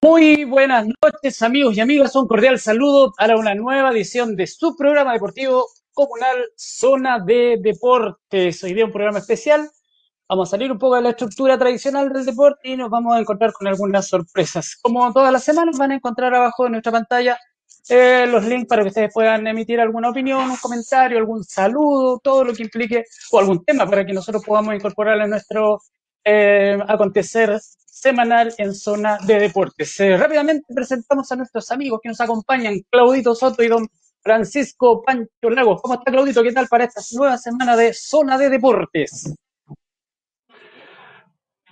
Muy buenas noches, amigos y amigas. Un cordial saludo para una nueva edición de su programa deportivo comunal Zona de Deportes. Hoy día un programa especial. Vamos a salir un poco de la estructura tradicional del deporte y nos vamos a encontrar con algunas sorpresas. Como todas las semanas, van a encontrar abajo de nuestra pantalla eh, los links para que ustedes puedan emitir alguna opinión, un comentario, algún saludo, todo lo que implique, o algún tema para que nosotros podamos incorporar en nuestro eh, acontecer semanal en zona de deportes. Eh, rápidamente presentamos a nuestros amigos que nos acompañan, Claudito Soto y don Francisco Pancho Lagos. ¿Cómo está Claudito? ¿Qué tal para esta nueva semana de zona de deportes?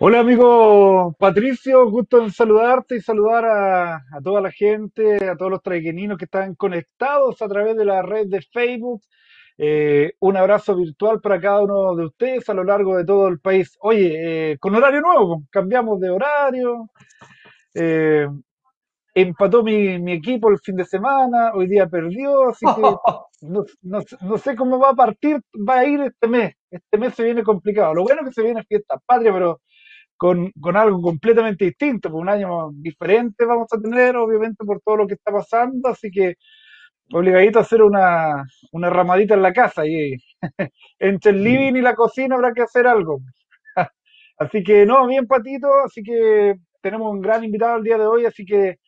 Hola amigo Patricio, gusto en saludarte y saludar a, a toda la gente, a todos los traiqueninos que están conectados a través de la red de Facebook eh, un abrazo virtual para cada uno de ustedes a lo largo de todo el país. Oye, eh, con horario nuevo, cambiamos de horario. Eh, empató mi, equipo el fin de semana, hoy día perdió, así que no, sé cómo va a partir, va a ir este mes. Este mes se viene complicado. Lo bueno es que se viene fiesta patria, pero con, con algo completamente distinto, por un año diferente vamos a tener, obviamente, por todo lo que está pasando, así que obligadito a hacer una, una ramadita en la casa y entre el living y la cocina habrá que hacer algo. así que no, bien patito, así que tenemos un gran invitado el día de hoy, así que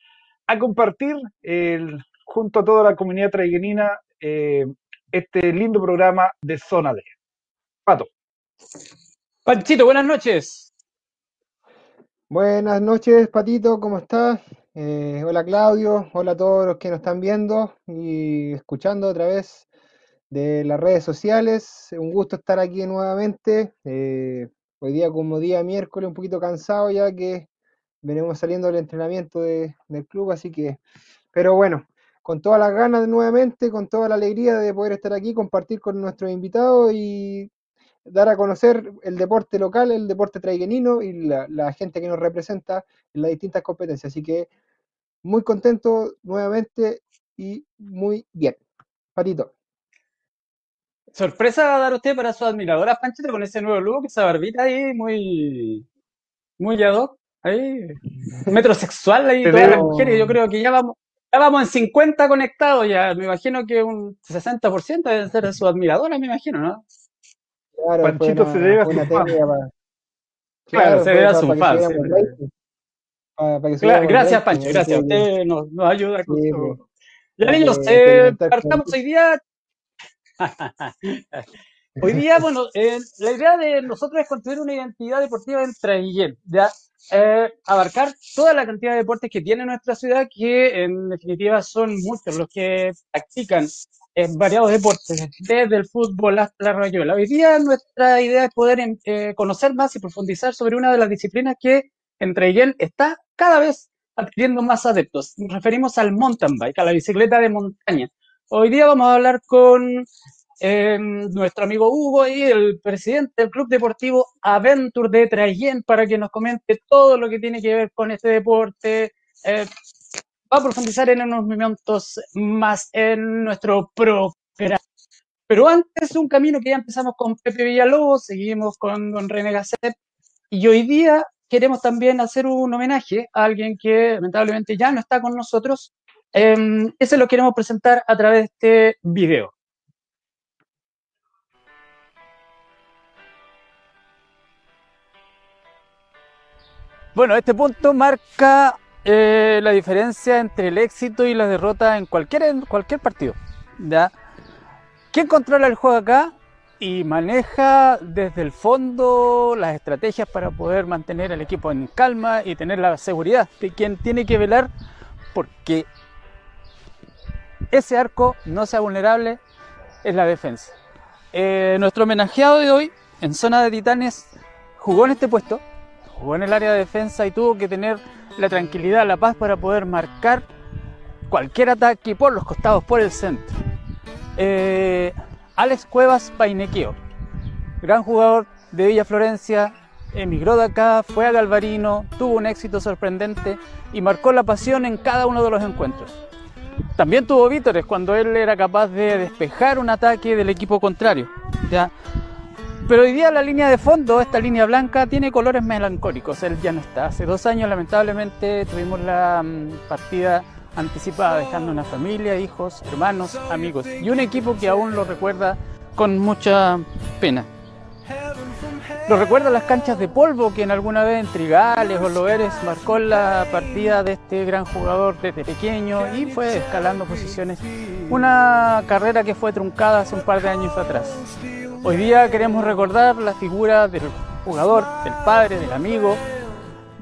a compartir el, junto a toda la comunidad traiguenina eh, este lindo programa de Zona D. Pato. Panchito, buenas noches. Buenas noches, Patito, ¿cómo estás? Eh, hola Claudio, hola a todos los que nos están viendo y escuchando otra vez de las redes sociales. Un gusto estar aquí nuevamente. Eh, hoy día como día miércoles, un poquito cansado ya que venimos saliendo del entrenamiento del club, así que, pero bueno, con todas las ganas nuevamente, con toda la alegría de poder estar aquí, compartir con nuestros invitados y dar a conocer el deporte local, el deporte traiguenino y la, la gente que nos representa en las distintas competencias. Así que muy contento nuevamente y muy bien. Patito. Sorpresa va a dar usted para su admiradora Panchito con ese nuevo look, esa barbita ahí muy, muy ad hoc, ahí, metrosexual ahí, todas las mujeres, yo creo que ya vamos, ya vamos en 50 conectados ya, me imagino que un 60% debe ser de su admiradora, me imagino, ¿no? Claro, Panchito se debe a su Claro, claro, se debe a su faz gracias, Pancho, gracias. Usted nos, ayuda con su... Ya, niños, eh, partamos hoy día. hoy día, bueno, eh, la idea de nosotros es construir una identidad deportiva en Traiguén, ya eh, abarcar toda la cantidad de deportes que tiene nuestra ciudad, que en definitiva son muchos los que practican variados deportes, desde el fútbol hasta la rayola. Hoy día nuestra idea es poder conocer más y profundizar sobre una de las disciplinas que entre ellas está cada vez adquiriendo más adeptos. Nos referimos al mountain bike, a la bicicleta de montaña. Hoy día vamos a hablar con eh, nuestro amigo Hugo y el presidente del Club Deportivo Aventure de Trayen para que nos comente todo lo que tiene que ver con este deporte. Eh, va a profundizar en unos momentos más en nuestro programa. Pero antes, un camino que ya empezamos con Pepe Villalobos, seguimos con Don René Gasset, y hoy día queremos también hacer un homenaje a alguien que lamentablemente ya no está con nosotros. Eh, ese lo queremos presentar a través de este video. Bueno, este punto marca eh, la diferencia entre el éxito y la derrota en cualquier, en cualquier partido. ¿ya? ¿Quién controla el juego acá? y maneja desde el fondo las estrategias para poder mantener al equipo en calma y tener la seguridad de quien tiene que velar porque ese arco no sea vulnerable es la defensa. Eh, nuestro homenajeado de hoy en zona de titanes jugó en este puesto, jugó en el área de defensa y tuvo que tener la tranquilidad, la paz para poder marcar cualquier ataque por los costados, por el centro. Eh, Alex Cuevas Painequeo, gran jugador de Villa Florencia, emigró de acá, fue a Galvarino, tuvo un éxito sorprendente y marcó la pasión en cada uno de los encuentros. También tuvo vítores cuando él era capaz de despejar un ataque del equipo contrario. ¿ya? Pero hoy día la línea de fondo, esta línea blanca, tiene colores melancólicos. Él ya no está. Hace dos años, lamentablemente, tuvimos la mm, partida anticipada, dejando una familia, hijos, hermanos, amigos y un equipo que aún lo recuerda con mucha pena. Lo recuerda las canchas de polvo que en alguna vez en Trigales o Loeres marcó la partida de este gran jugador desde pequeño y fue escalando posiciones. Una carrera que fue truncada hace un par de años atrás. Hoy día queremos recordar la figura del jugador, del padre, del amigo,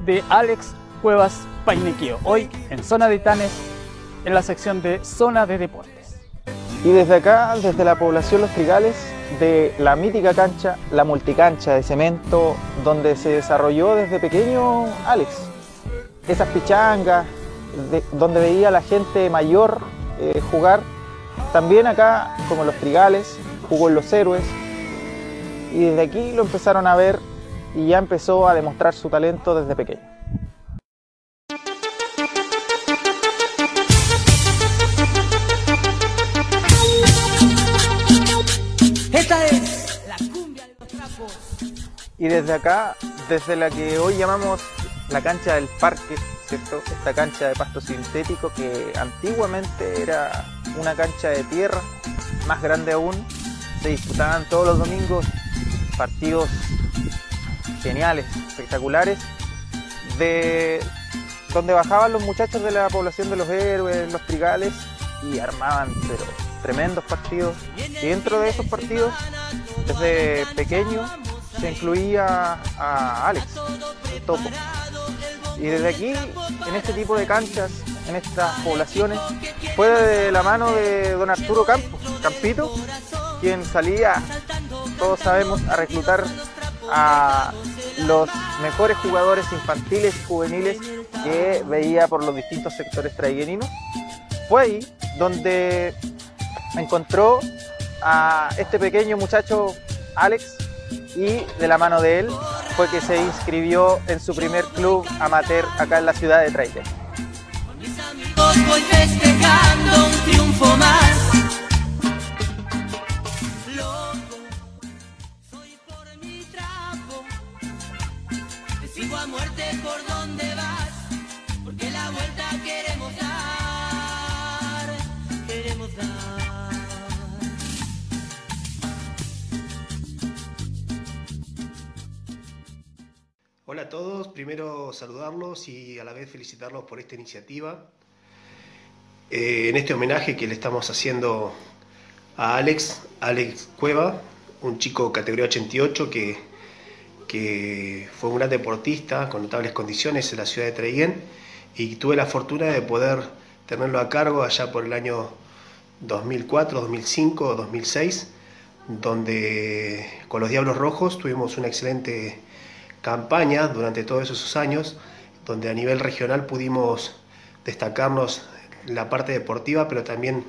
de Alex Cuevas Painequio. Hoy en Zona de Itanes, en la sección de Zona de Deportes. Y desde acá, desde la población Los Trigales, de la mítica cancha, la multicancha de cemento, donde se desarrolló desde pequeño Alex. Esas pichangas, donde veía a la gente mayor eh, jugar. También acá, como Los Trigales, jugó en Los Héroes, y desde aquí lo empezaron a ver y ya empezó a demostrar su talento desde pequeño. Esta es la cumbia de los trapos. Y desde acá, desde la que hoy llamamos la cancha del parque, ¿cierto? Esta cancha de pasto sintético que antiguamente era una cancha de tierra, más grande aún, se disputaban todos los domingos partidos geniales, espectaculares, de donde bajaban los muchachos de la población de los héroes, los trigales, y armaban pero tremendos partidos. Y dentro de esos partidos, desde pequeño, se incluía a Alex, el topo. Y desde aquí, en este tipo de canchas, en estas poblaciones, fue de la mano de don Arturo Campos, Campito, quien salía todos sabemos, a reclutar a los mejores jugadores infantiles y juveniles que veía por los distintos sectores traigueninos. Fue ahí donde encontró a este pequeño muchacho Alex y de la mano de él fue que se inscribió en su primer club amateur acá en la ciudad de Traiguén. Hola a todos, primero saludarlos y a la vez felicitarlos por esta iniciativa. Eh, en este homenaje que le estamos haciendo a Alex, Alex Cueva, un chico categoría 88 que, que fue un gran deportista con notables condiciones en la ciudad de Treguén y tuve la fortuna de poder tenerlo a cargo allá por el año 2004, 2005, 2006, donde con los Diablos Rojos tuvimos una excelente campaña durante todos esos años, donde a nivel regional pudimos destacarnos la parte deportiva, pero también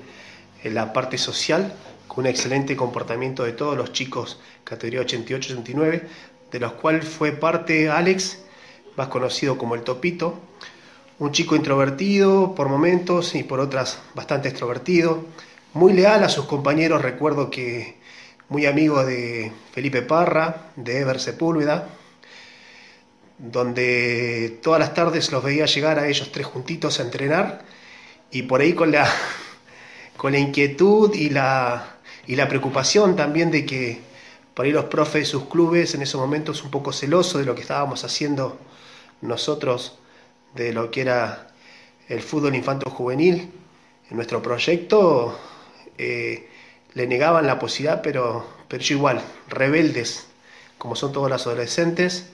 en la parte social, con un excelente comportamiento de todos los chicos categoría 88-89, de los cuales fue parte Alex, más conocido como el Topito, un chico introvertido por momentos y por otras bastante extrovertido, muy leal a sus compañeros, recuerdo que muy amigo de Felipe Parra, de Ever Sepúlveda, donde todas las tardes los veía llegar a ellos tres juntitos a entrenar y por ahí con la, con la inquietud y la, y la preocupación también de que por ahí los profes de sus clubes en esos momentos un poco celosos de lo que estábamos haciendo nosotros, de lo que era el fútbol infanto juvenil en nuestro proyecto, eh, le negaban la posibilidad, pero, pero yo igual, rebeldes, como son todos los adolescentes,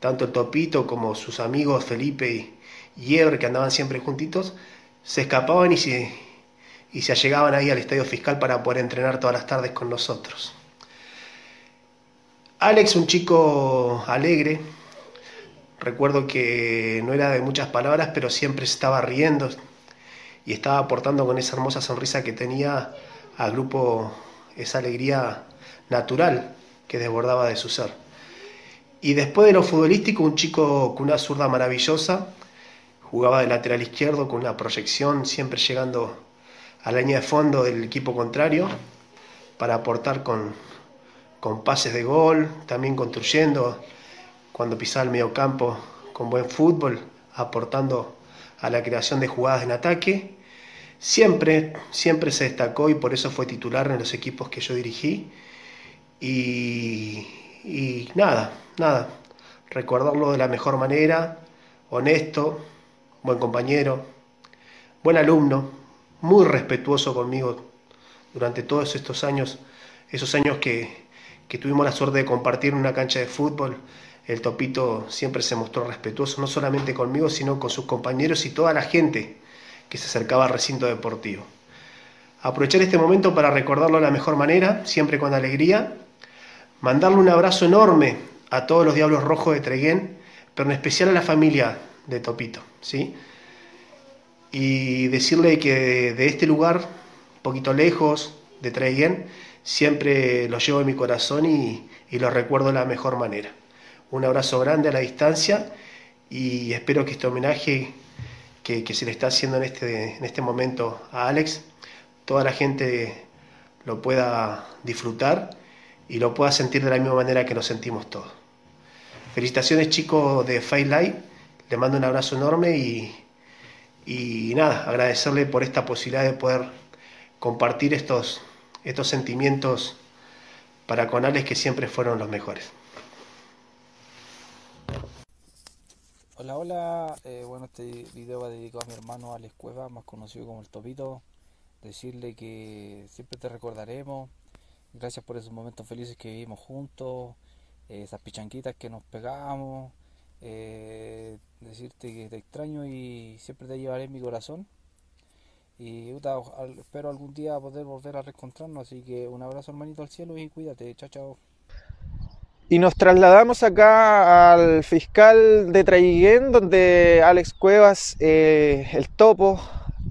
tanto Topito como sus amigos Felipe y Ever, que andaban siempre juntitos, se escapaban y se, y se allegaban ahí al estadio fiscal para poder entrenar todas las tardes con nosotros. Alex, un chico alegre, recuerdo que no era de muchas palabras, pero siempre estaba riendo y estaba aportando con esa hermosa sonrisa que tenía al grupo esa alegría natural que desbordaba de su ser. Y después de lo futbolístico, un chico con una zurda maravillosa, jugaba de lateral izquierdo con una proyección, siempre llegando a la línea de fondo del equipo contrario para aportar con, con pases de gol, también construyendo, cuando pisaba el medio campo con buen fútbol, aportando a la creación de jugadas en ataque. Siempre, siempre se destacó y por eso fue titular en los equipos que yo dirigí. Y nada, nada, recordarlo de la mejor manera, honesto, buen compañero, buen alumno, muy respetuoso conmigo durante todos estos años, esos años que, que tuvimos la suerte de compartir en una cancha de fútbol. El Topito siempre se mostró respetuoso, no solamente conmigo, sino con sus compañeros y toda la gente que se acercaba al recinto deportivo. Aprovechar este momento para recordarlo de la mejor manera, siempre con alegría, mandarle un abrazo enorme a todos los Diablos Rojos de Treguén, pero en especial a la familia de Topito, ¿sí? Y decirle que de este lugar, poquito lejos de Treguén, siempre lo llevo en mi corazón y, y lo recuerdo de la mejor manera. Un abrazo grande a la distancia y espero que este homenaje que, que se le está haciendo en este, en este momento a Alex, toda la gente lo pueda disfrutar y lo pueda sentir de la misma manera que lo sentimos todos. Felicitaciones chicos de Fight Live, le mando un abrazo enorme y, nada, agradecerle por esta posibilidad de poder compartir estos, estos sentimientos para con Alex que siempre fueron los mejores. Hola, hola. Eh, bueno, este video va dedicado a mi hermano Alex Cueva, más conocido como el Topito. Decirle que siempre te recordaremos. Gracias por esos momentos felices que vivimos juntos, esas pichanquitas que nos pegamos. Eh, decirte que te extraño y siempre te llevaré en mi corazón. Y espero algún día poder volver a reencontrarnos. Así que un abrazo, hermanito, al cielo y cuídate. Chao, chao. Y nos trasladamos acá al fiscal de Traiguén, donde Alex Cuevas, eh, el topo,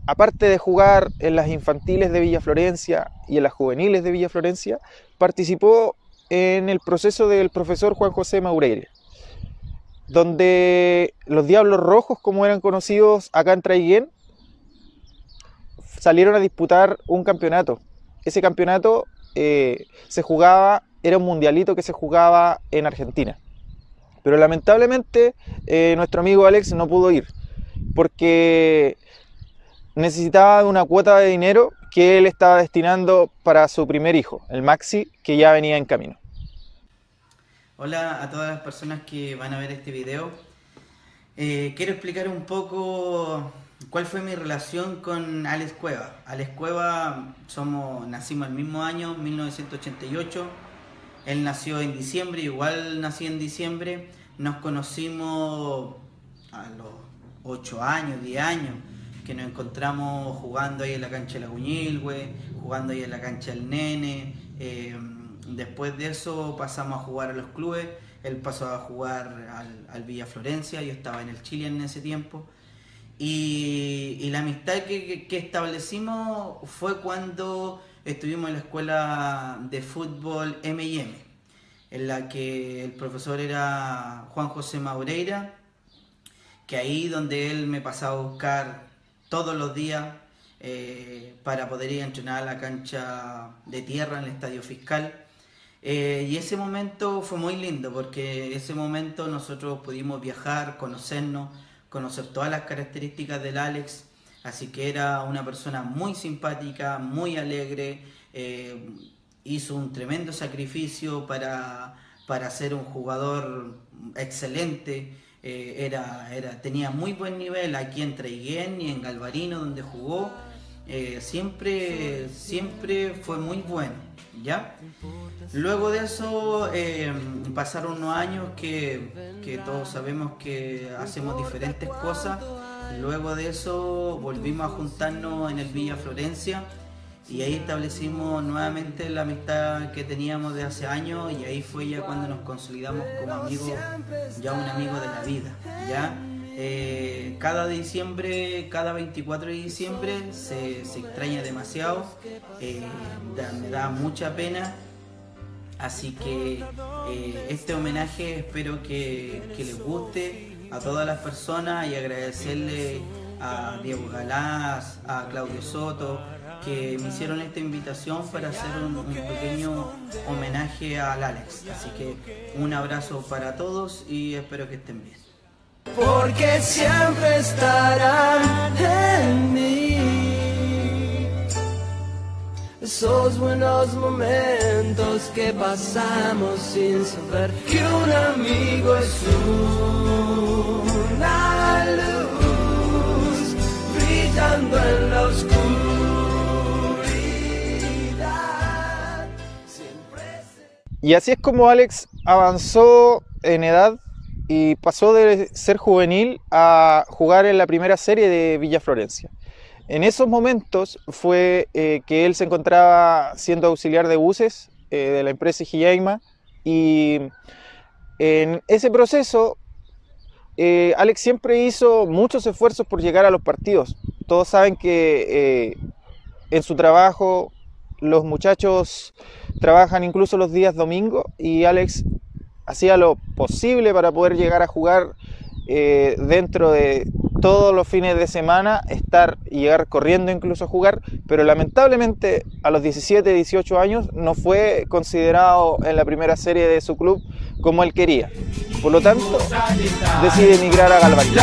aparte de jugar en las infantiles de Villa Florencia y en las juveniles de Villa Florencia, participó en el proceso del profesor Juan José Maureira, donde los Diablos Rojos, como eran conocidos acá en Traiguén, salieron a disputar un campeonato. Ese campeonato eh, se jugaba, era un mundialito que se jugaba en Argentina. Pero lamentablemente eh, nuestro amigo Alex no pudo ir porque necesitaba una cuota de dinero que él estaba destinando para su primer hijo, el Maxi, que ya venía en camino. Hola a todas las personas que van a ver este video. Eh, quiero explicar un poco cuál fue mi relación con Alex Cueva. Alex Cueva, somos, nacimos el mismo año, 1988. Él nació en diciembre, igual nací en diciembre. Nos conocimos a los 8 años, 10 años, que nos encontramos jugando ahí en la cancha de la Guñilgüe, jugando ahí en la cancha del Nene. eh, Después de eso pasamos a jugar a los clubes. Él pasó a jugar al, Villa Florencia, yo estaba en el Chile en ese tiempo. Y, la amistad que- que establecimos fue cuando estuvimos en la escuela de fútbol M&M, en la que el profesor era Juan José Maureira, que ahí donde él me pasaba a buscar todos los días eh, para poder ir a entrenar a la cancha de tierra en el estadio fiscal. Eh, y ese momento fue muy lindo porque ese momento nosotros pudimos viajar, conocernos, conocer todas las características del Alex. Así que era una persona muy simpática, muy alegre, eh, hizo un tremendo sacrificio para, para ser un jugador excelente. Eh, era, era, tenía muy buen nivel aquí en Traiguén y en Galvarino donde jugó. eh, siempre, siempre fue muy bueno, ¿ya? Luego de eso eh, pasaron unos años que, que todos sabemos que hacemos diferentes cosas. Luego de eso volvimos a juntarnos en el Villa Florencia y ahí establecimos nuevamente la amistad que teníamos de hace años y ahí fue ya cuando nos consolidamos como amigos, ya un amigo de la vida, ¿ya? Eh, cada diciembre, cada 24 de diciembre se, se extraña demasiado, eh, me da mucha pena Así que eh, este homenaje espero que, que les guste a todas las personas y agradecerle a Diego Galás, a Claudio Soto, que me hicieron esta invitación para hacer un, pequeño homenaje al Alex. Así que un abrazo para todos y espero que estén bien. porque siempre estarán en mí. Esos buenos momentos que pasamos sin saber que un amigo es una luz brillando en la oscuridad. Y así es como Alex avanzó en edad y pasó de ser juvenil a jugar en la primera serie de Villa Florencia. En esos momentos fue eh, que él se encontraba siendo auxiliar de buses eh, de la empresa Giaima y en ese proceso eh, Alex siempre hizo muchos esfuerzos por llegar a los partidos. Todos saben que en su trabajo los muchachos trabajan incluso los días domingo y Alex hacía lo posible para poder llegar a jugar eh, dentro de todos los fines de semana, estar y llegar corriendo incluso a jugar, pero lamentablemente a los 17, 18 años no fue considerado en la primera serie de su club como él quería. Por lo tanto, decide emigrar a Galvarín.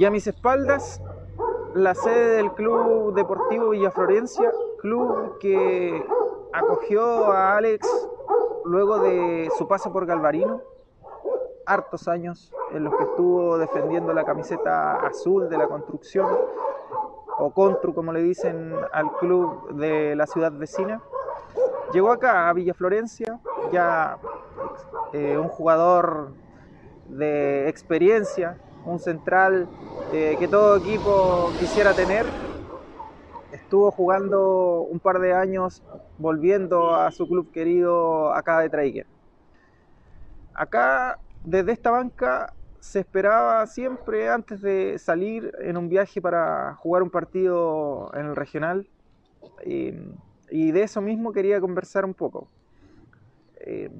Y a mis espaldas, la sede del Club Deportivo Villa Florencia, club que acogió a Alex luego de su paso por Galvarino, hartos años en los que estuvo defendiendo la camiseta azul de la construcción, o Contru como le dicen al club de la ciudad vecina. Llegó acá a Villa Florencia, ya eh, un jugador de experiencia, un central eh, que todo equipo quisiera tener. Estuvo jugando un par de años volviendo a su club querido acá de Traiger. Acá, desde esta banca, se esperaba siempre antes de salir en un viaje para jugar un partido en el regional. Y, y de eso mismo quería conversar un poco. Eh,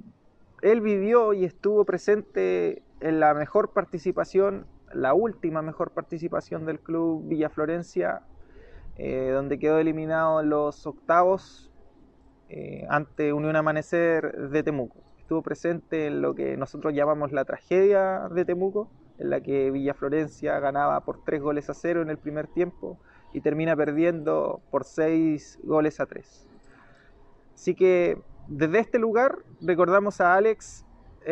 él vivió y estuvo presente en la mejor participación, la última mejor participación del club Villa Florencia, eh, donde quedó eliminado en los octavos eh, ante Unión Amanecer de Temuco. Estuvo presente en lo que nosotros llamamos la tragedia de Temuco, en la que Villa Florencia ganaba por tres goles a cero en el primer tiempo y termina perdiendo por seis goles a tres. Así que desde este lugar recordamos a Alex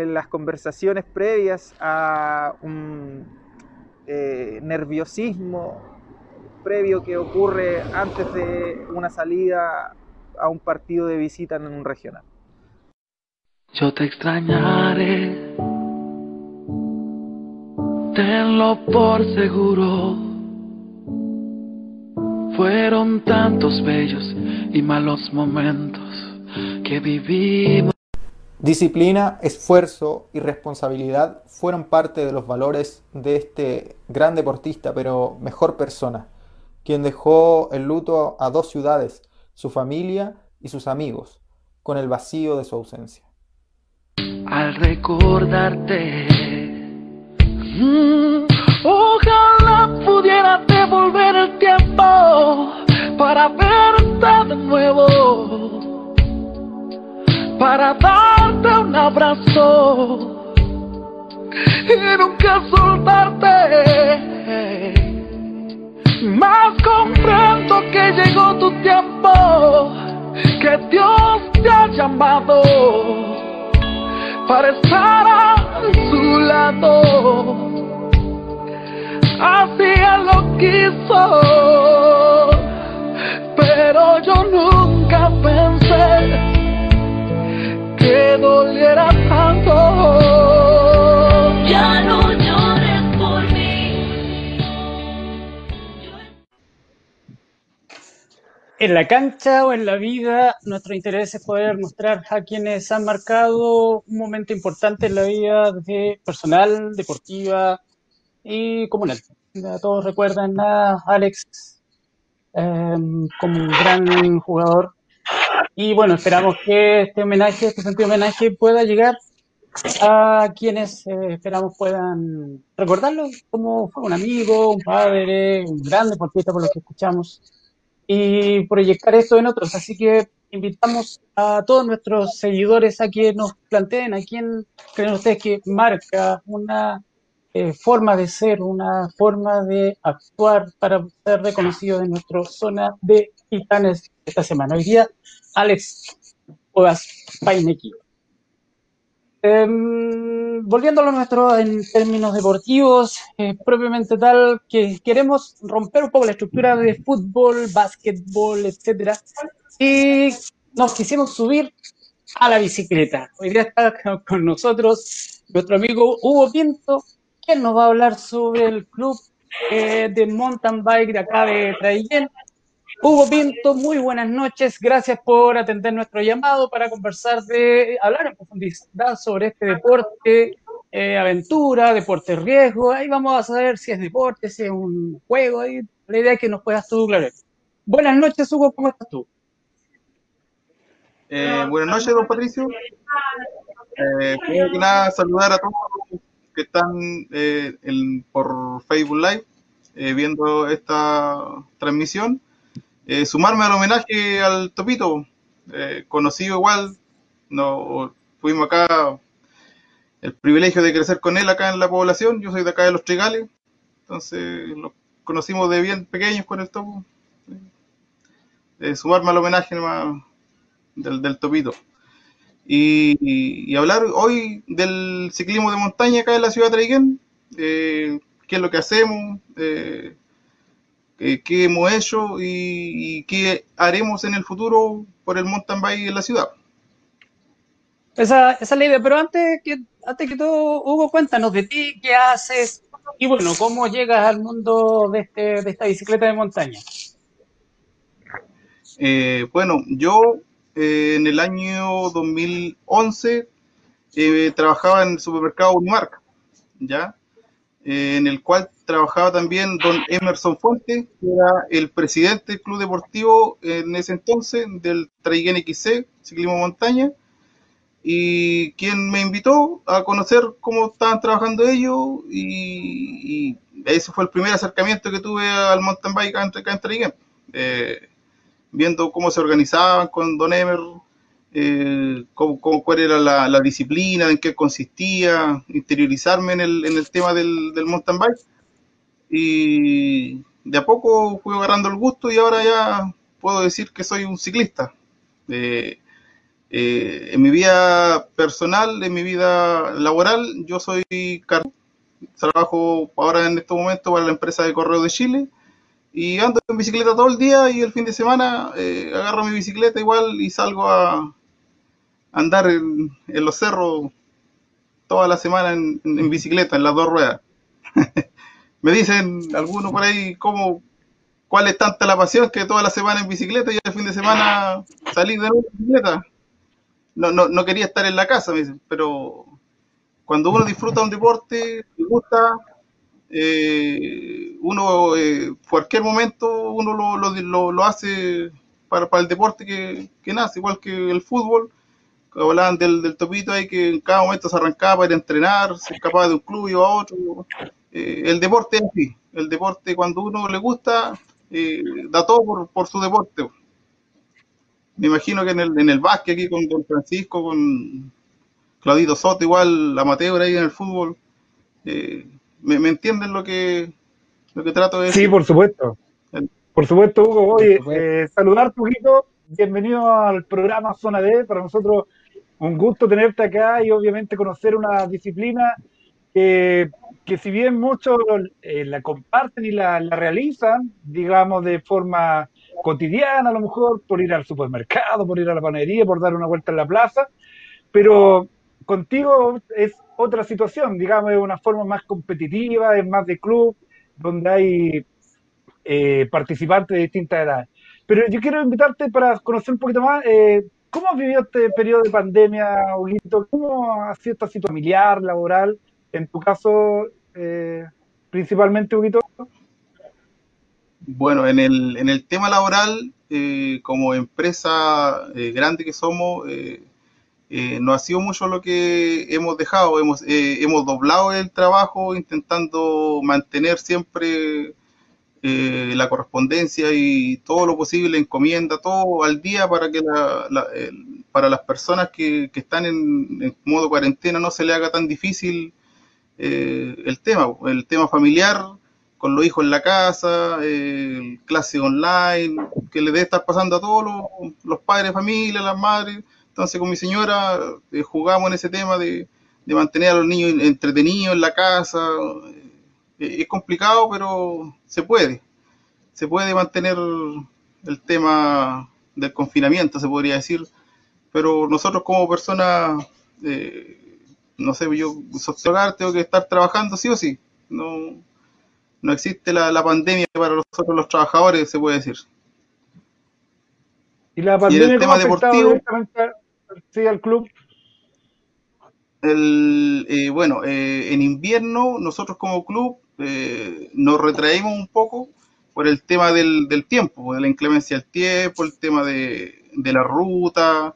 en las conversaciones previas a un eh, nerviosismo previo que ocurre antes de una salida a un partido de visita en un regional. Yo te extrañaré, tenlo por seguro. Fueron tantos bellos y malos momentos que vivimos. Disciplina, esfuerzo y responsabilidad fueron parte de los valores de este gran deportista, pero mejor persona, quien dejó el luto a dos ciudades, su familia y sus amigos, con el vacío de su ausencia. Al recordarte, mm, ojalá pudiera devolver el tiempo para verte de nuevo, para darte un abrazo y nunca soltarte. Más comprendo que llegó tu tiempo, que Dios te ha llamado para estar a su lado. Así él lo quiso, pero yo nunca pensé que doliera tanto. Ya no llores por mí. En la cancha o en la vida, nuestro interés es poder mostrar a quienes han marcado un momento importante en la vida de personal, deportiva y comunal. Todos recuerdan a Alex eh, como un gran jugador y bueno, esperamos que este homenaje, este sentido homenaje pueda llegar a quienes eh, esperamos puedan recordarlo como fue un amigo, un padre, un gran deportista por lo que escuchamos y proyectar esto en otros. Así que invitamos a todos nuestros seguidores a que nos planteen a quién creen ustedes que marca una eh, forma de ser, una forma de actuar para ser reconocido en nuestra zona de titanes esta semana. Hoy día, Alex Paineki. Em, volviendo a nuestro en términos deportivos, eh, propiamente tal, que queremos romper un poco la estructura de fútbol, básquetbol, etcétera, y nos quisimos subir a la bicicleta. Hoy día está con nosotros nuestro amigo Hugo Pinto, quien nos va a hablar sobre el club eh, de mountain bike de acá de Traillén, Hugo Pinto, muy buenas noches. Gracias por atender nuestro llamado para conversar de, hablar en profundidad sobre este deporte, eh, aventura, deporte riesgo. Ahí vamos a saber si es deporte, si es un juego. Ahí la idea es que nos puedas tú claro. Buenas noches, Hugo, ¿cómo estás tú? Eh, buenas noches, don Patricio. Eh, que nada, saludar a todos los que están eh, en- por Facebook Live eh, viendo esta transmisión. Eh, sumarme al homenaje al Topito, eh, conocido igual, no, tuvimos acá el privilegio de crecer con él acá en la población. Yo soy de acá de Los Trigales, entonces lo conocimos de bien pequeños con el Topo. Eh, sumarme al homenaje nomás del, del Topito. Y, hablar hoy del ciclismo de montaña acá en la ciudad de Traiguén, qué es lo que hacemos, eh, eh, qué hemos hecho y, y qué haremos en el futuro por el mountain bike en la ciudad. Esa, esa es la idea, pero antes que, antes que todo, Hugo, cuéntanos de ti, qué haces y bueno, cómo llegas al mundo de, este, de esta bicicleta de montaña. Eh, bueno, yo eh, en el año 2011 eh, trabajaba en el supermercado Unimark, ¿ya? Eh, en el cual trabajaba también don Emerson Fuente, que era el presidente del club deportivo en ese entonces del Traiguén XC, ciclismo montaña, y quien me invitó a conocer cómo estaban trabajando ellos, y, y ese fue el primer acercamiento que tuve al mountain bike acá en, Traiguén. Eh, viendo cómo se organizaban con Don Emer, eh, cómo- cómo- cuál era la, la disciplina, en qué consistía, interiorizarme en el, en el tema del, del mountain bike. Y de a poco fui agarrando el gusto y ahora ya puedo decir que soy un ciclista. Eh, eh, en mi vida personal, en mi vida laboral, yo soy car- trabajo ahora en este momento para la empresa de Correo de Chile y ando en bicicleta todo el día y el fin de semana eh, agarro mi bicicleta igual y salgo a andar en, los cerros toda la semana en bicicleta, en las dos ruedas. Me dicen algunos por ahí cómo, cuál es tanta la pasión que toda la semana en bicicleta y el fin de semana salir de nuevo en bicicleta. No, no, no quería estar en la casa, me dicen, pero cuando uno disfruta un deporte, le gusta, eh, uno, eh, cualquier momento, uno lo, lo, lo- hace para, para el deporte que, que nace, igual que el fútbol. Hablaban del, del topito ahí que en cada momento se arrancaba para ir a entrenar, se escapaba de un club y a otro. Eh, el deporte es así, el deporte cuando uno le gusta, eh, da todo por, por su deporte. Me imagino que en el, en el básquet aquí con Don Francisco, con Claudito Soto, igual amateur ahí en el fútbol, eh, me, me entienden lo que, lo que trato de Sí, por supuesto. El- Por supuesto, Hugo. Oye, saludarte, Huguito. Bienvenido al programa Zona D. Para nosotros un gusto tenerte acá y obviamente conocer una disciplina que, que si bien muchos eh, la comparten y la, la realizan, digamos, de forma cotidiana, a lo mejor por ir al supermercado, por ir a la panadería, por dar una vuelta en la plaza, pero contigo es otra situación, digamos, es una forma más competitiva, es más de club, donde hay eh, participantes de distintas edades. Pero yo quiero invitarte para conocer un poquito más. Eh, ¿Cómo has vivido este periodo de pandemia, Huguito? ¿Cómo ha sido esta situación familiar, laboral? En tu caso, eh, principalmente, Huguito. Bueno, en el, en el tema laboral, eh, como empresa eh, grande que somos, eh, eh, no ha sido mucho lo que hemos dejado. Hemos, hemos doblado el trabajo intentando mantener siempre eh, la correspondencia y todo lo posible, encomienda, todo al día para que la- la- para las personas que, que están en modo cuarentena no se le haga tan difícil eh, el tema, el tema familiar, con los hijos en la casa, eh, clase online, que le debe estar pasando a todos los, los padres de familia, las madres. Entonces con mi señora eh, jugamos en ese tema de, de mantener a los niños entretenidos en la casa. Eh, es complicado, pero se puede. Se puede mantener el tema del confinamiento, se podría decir. Pero nosotros como personas, eh, no sé, yo hogar, tengo que estar trabajando sí o sí. No, no existe la, la pandemia para nosotros los trabajadores, se puede decir. ¿Y la Y pandemia el cómo ha tema deportivo, directamente sí, al club? el, eh, bueno, eh, en invierno nosotros como club eh, nos retraemos un poco por el tema del, del tiempo, de la inclemencia del tiempo, el tema de, de la ruta.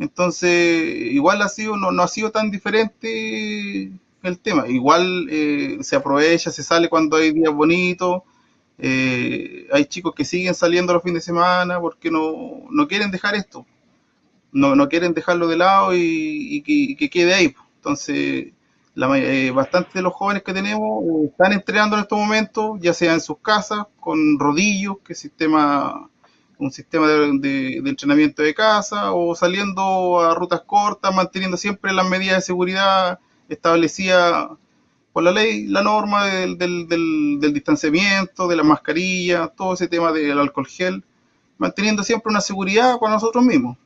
Entonces, igual ha sido, no, no ha sido tan diferente el tema. Igual eh, se aprovecha, se sale cuando hay días bonitos. Eh, hay chicos que siguen saliendo los fines de semana porque no, no quieren dejar esto no, no quieren dejarlo de lado y, que, y que quede ahí. Entonces, la, eh, bastante de los jóvenes que tenemos eh, están entrenando en estos momentos, ya sea en sus casas, con rodillos, que sistema, un sistema de, entrenamiento de casa, o saliendo a rutas cortas, manteniendo siempre las medidas de seguridad establecidas por la ley, la norma del, del, distanciamiento, de la mascarilla, todo ese tema del alcohol gel, manteniendo siempre una seguridad para nosotros mismos.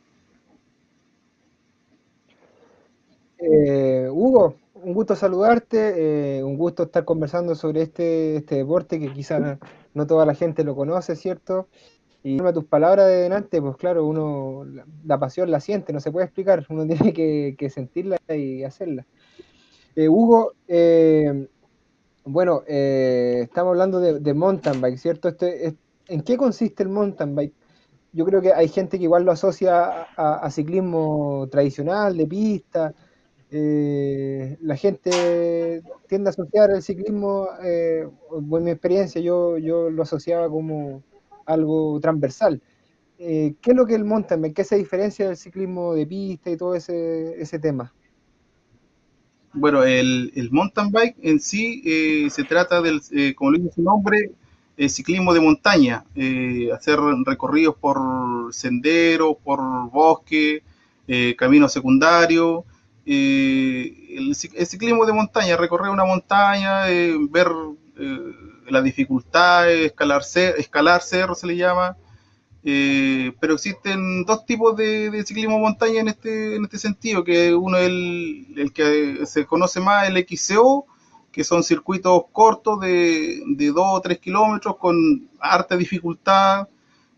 Eh, Hugo, un gusto saludarte, eh, un gusto estar conversando sobre este, este deporte que quizás no toda la gente lo conoce, ¿cierto? Y tus palabras de delante, pues claro, uno la, pasión la siente, no se puede explicar, uno tiene que, sentirla y hacerla. Eh, Hugo, eh, bueno, eh, estamos hablando de, mountain bike, ¿cierto? Este, es- ¿en qué consiste el mountain bike? Yo creo que hay gente que igual lo asocia a, a- ciclismo tradicional, de pista. La gente tiende a asociar el ciclismo, en mi experiencia yo, yo lo asociaba como algo transversal. Eh, ¿qué es lo que el mountain bike? ¿Qué se diferencia del ciclismo de pista y todo ese, ese tema? Bueno, el, el mountain bike en sí eh, se trata del, eh, como lo dice su nombre, eh, ciclismo de montaña, hacer recorridos por senderos, por bosque, caminos secundarios. el, el ciclismo de montaña, recorrer una montaña, ver eh, las dificultades, escalar, cer- escalar cerros se le llama. Eh, pero existen dos tipos de, de ciclismo montaña en este, en este sentido, que uno es el, el que se conoce más, el XCO, que son circuitos cortos de, de 2 o 3 kilómetros con harta dificultad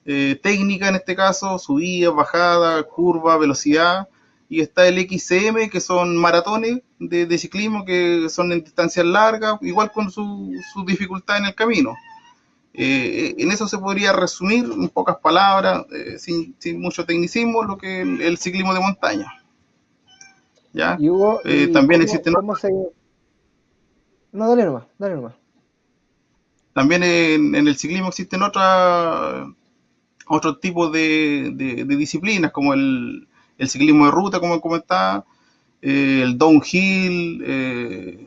eh, técnica en este caso, subida, bajada, curva, velocidad. Y está el XCM, que son maratones de, de ciclismo que son en distancias largas, igual con su, su dificultad en el camino. Eh, en eso se podría resumir en pocas palabras, eh, sin, sin mucho tecnicismo, lo que es el, el ciclismo de montaña. ¿Ya? Y Hugo, Eh, ¿y también cómo, existen cómo se... No, dale nomás, dale nomás. También en, en el ciclismo existen otros tipos de, de- de disciplinas, como el, el ciclismo de ruta, como comentaba, eh, el downhill, eh,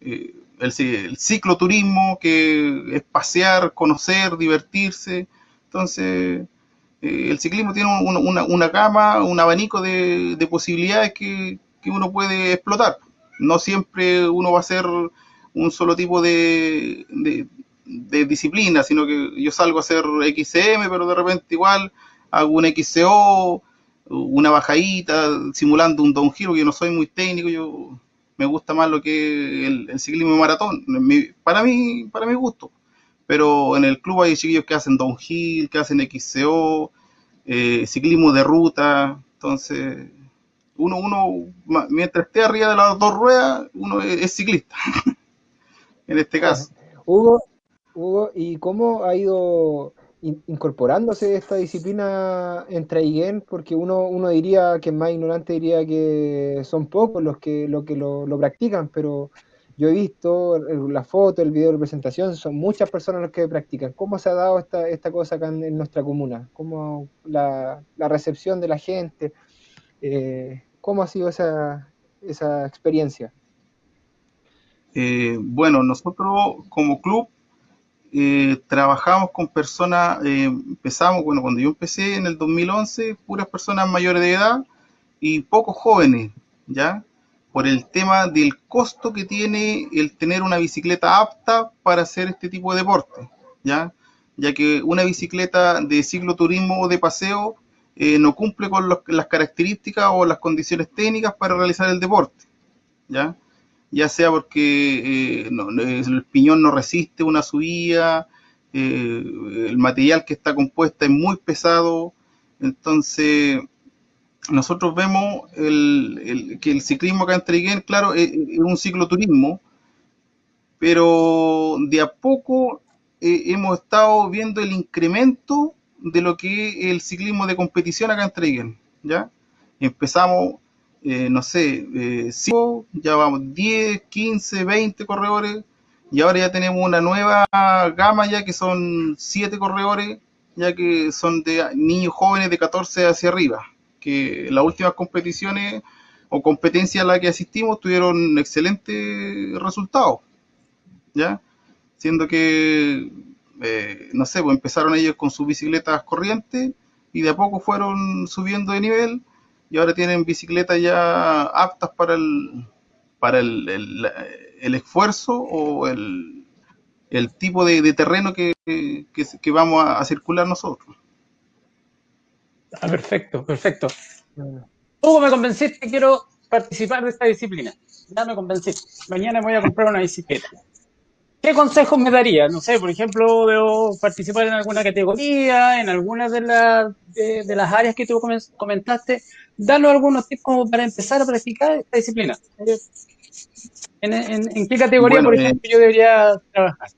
eh, el, ci- el cicloturismo, que es pasear, conocer, divertirse. Entonces, el ciclismo tiene un- una, una gama, un abanico de, de posibilidades que, que uno puede explotar. No siempre uno va a ser un solo tipo de, de, de disciplina, sino que yo salgo a hacer XCM, pero de repente igual hago un XCO, una bajadita, simulando un downhill, porque yo no soy muy técnico, yo me gusta más lo que el, el ciclismo de maratón, mi- para mí, para mi gusto. pero en el club hay chiquillos que hacen downhill, que hacen XCO, eh, ciclismo de ruta, entonces uno, uno, mientras esté arriba de las dos ruedas, uno es, es ciclista, en este caso. Hugo, Hugo, ¿y cómo ha ido in- incorporándose esta disciplina en Traiguén? Porque uno, uno diría que más ignorante diría que son pocos los que, los que lo, practican, pero yo he visto la foto, el video de presentación, son muchas personas los que practican. ¿Cómo se ha dado esta, esta cosa acá en, en nuestra comuna? ¿Cómo la, la recepción de la gente? Eh, ¿cómo ha sido esa, esa experiencia? Eh, bueno, nosotros como club eh, trabajamos con personas, eh, empezamos, bueno, cuando yo empecé en el 2011, puras personas mayores de edad y pocos jóvenes, ¿ya? Por el tema del costo que tiene el tener una bicicleta apta para hacer este tipo de deporte, ¿ya? Ya que una bicicleta de cicloturismo o de paseo eh, no cumple con los- las características o las condiciones técnicas para realizar el deporte, ¿ya? Ya sea porque eh, el piñón no resiste una subida, eh, el material que está compuesta es muy pesado, entonces nosotros vemos el- que el ciclismo acá en Traiguén, claro, es, es un cicloturismo, pero de a poco eh, hemos estado viendo el incremento de lo que es el ciclismo de competición acá en Traiguén, ¿ya? Empezamos, eh, no sé, eh, cinco, ya vamos 10, 15, 20 corredores, y ahora ya tenemos una nueva gama ya que son 7 corredores, ya que son de niños jóvenes de 14 hacia arriba, que las últimas competiciones o competencias a las que asistimos tuvieron excelentes resultados, ¿ya? Siendo que, eh, no sé, pues empezaron ellos con sus bicicletas corrientes y de a poco fueron subiendo de nivel y ahora tienen bicicletas ya aptas para el, para el, el- el esfuerzo o el, el tipo de, terreno que, que, vamos a, circular nosotros. Ah, perfecto, perfecto. Hugo, me convenciste, quiero participar de esta disciplina. Ya me convenciste. Mañana voy a comprar una bicicleta. ¿Qué consejos me daría? No sé, por ejemplo, debo participar en alguna categoría, en alguna de, las de, de las áreas que tú comen- comentaste. Danos algunos tips como para empezar a practicar esta disciplina. Eh, ¿En, en- en qué categoría, Bueno, por eh, ejemplo, yo debería trabajar?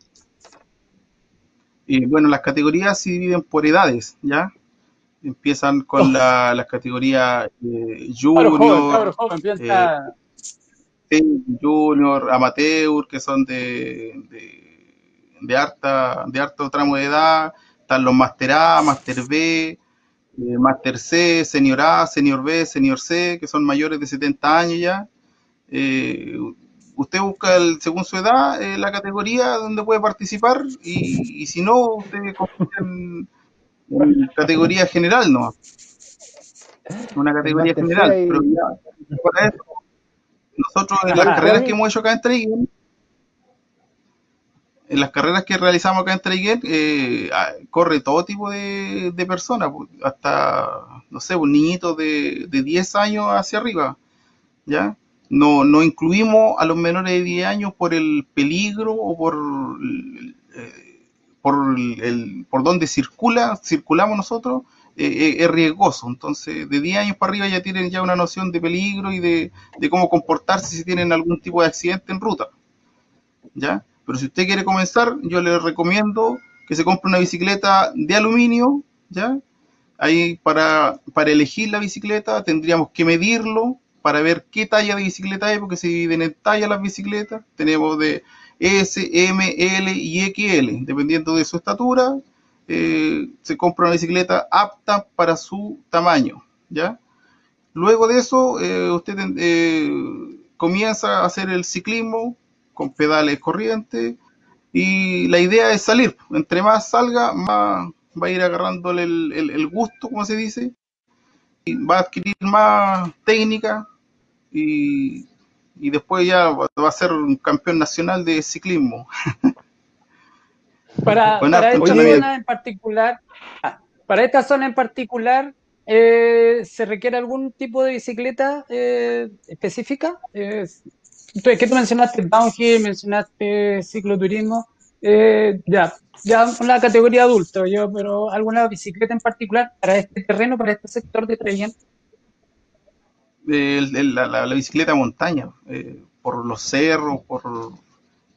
Y bueno, las categorías se dividen por edades, ¿ya? Empiezan con la, las categorías eh, Cabro joven, junior, cabro joven, eh, piensa. Sí, junior, amateur, que son de, de, de harta, de harto tramo de edad, están los Master A, Master B, eh, Master C, Senior A, Senior B, Senior C, que son mayores de 70 años ya. Eh, usted busca el, según su edad eh, la categoría donde puede participar y, y si no, usted en, en categoría general, ¿no? Una categoría general, pero ya, para eso, nosotros en las Ajá. carreras que hemos hecho acá en Traiguén, en las carreras que realizamos acá en Traiguén, eh, ah, corre todo tipo de, de personas, hasta, no sé, un niñito de, de 10 años hacia arriba, ¿ya? No, no incluimos a los menores de 10 años por el peligro o por, eh, por, el- por donde circula, circulamos nosotros, eh, eh, es riesgoso. Entonces, de 10 años para arriba ya tienen ya una noción de peligro y de, de cómo comportarse si tienen algún tipo de accidente en ruta. ¿Ya? Pero si usted quiere comenzar, yo le recomiendo que se compre una bicicleta de aluminio, ¿ya? Ahí para, para elegir la bicicleta tendríamos que medirlo para ver qué talla de bicicleta es, porque se dividen en tallas las bicicletas. Tenemos de S, M, L y XL, dependiendo de su estatura. Eh, se compra una bicicleta apta para su tamaño, ¿ya? Luego de eso, eh, usted eh, comienza a hacer el ciclismo con pedales corrientes y la idea es salir. Entre más salga, más va a ir agarrándole el, gusto, como se dice, y va a adquirir más técnica y, y después ya va va a ser un campeón nacional de ciclismo. Para, esta zona en particular, ah, para esta zona en particular, eh, ¿se requiere algún tipo de bicicleta eh, específica? Eh, ¿Qué tú mencionaste? Downhill, mencionaste cicloturismo. Eh, ya, ya la categoría adulto, yo, pero alguna bicicleta en particular para este terreno, para este sector de Treviño. La, la- la bicicleta montaña, eh, por los cerros, por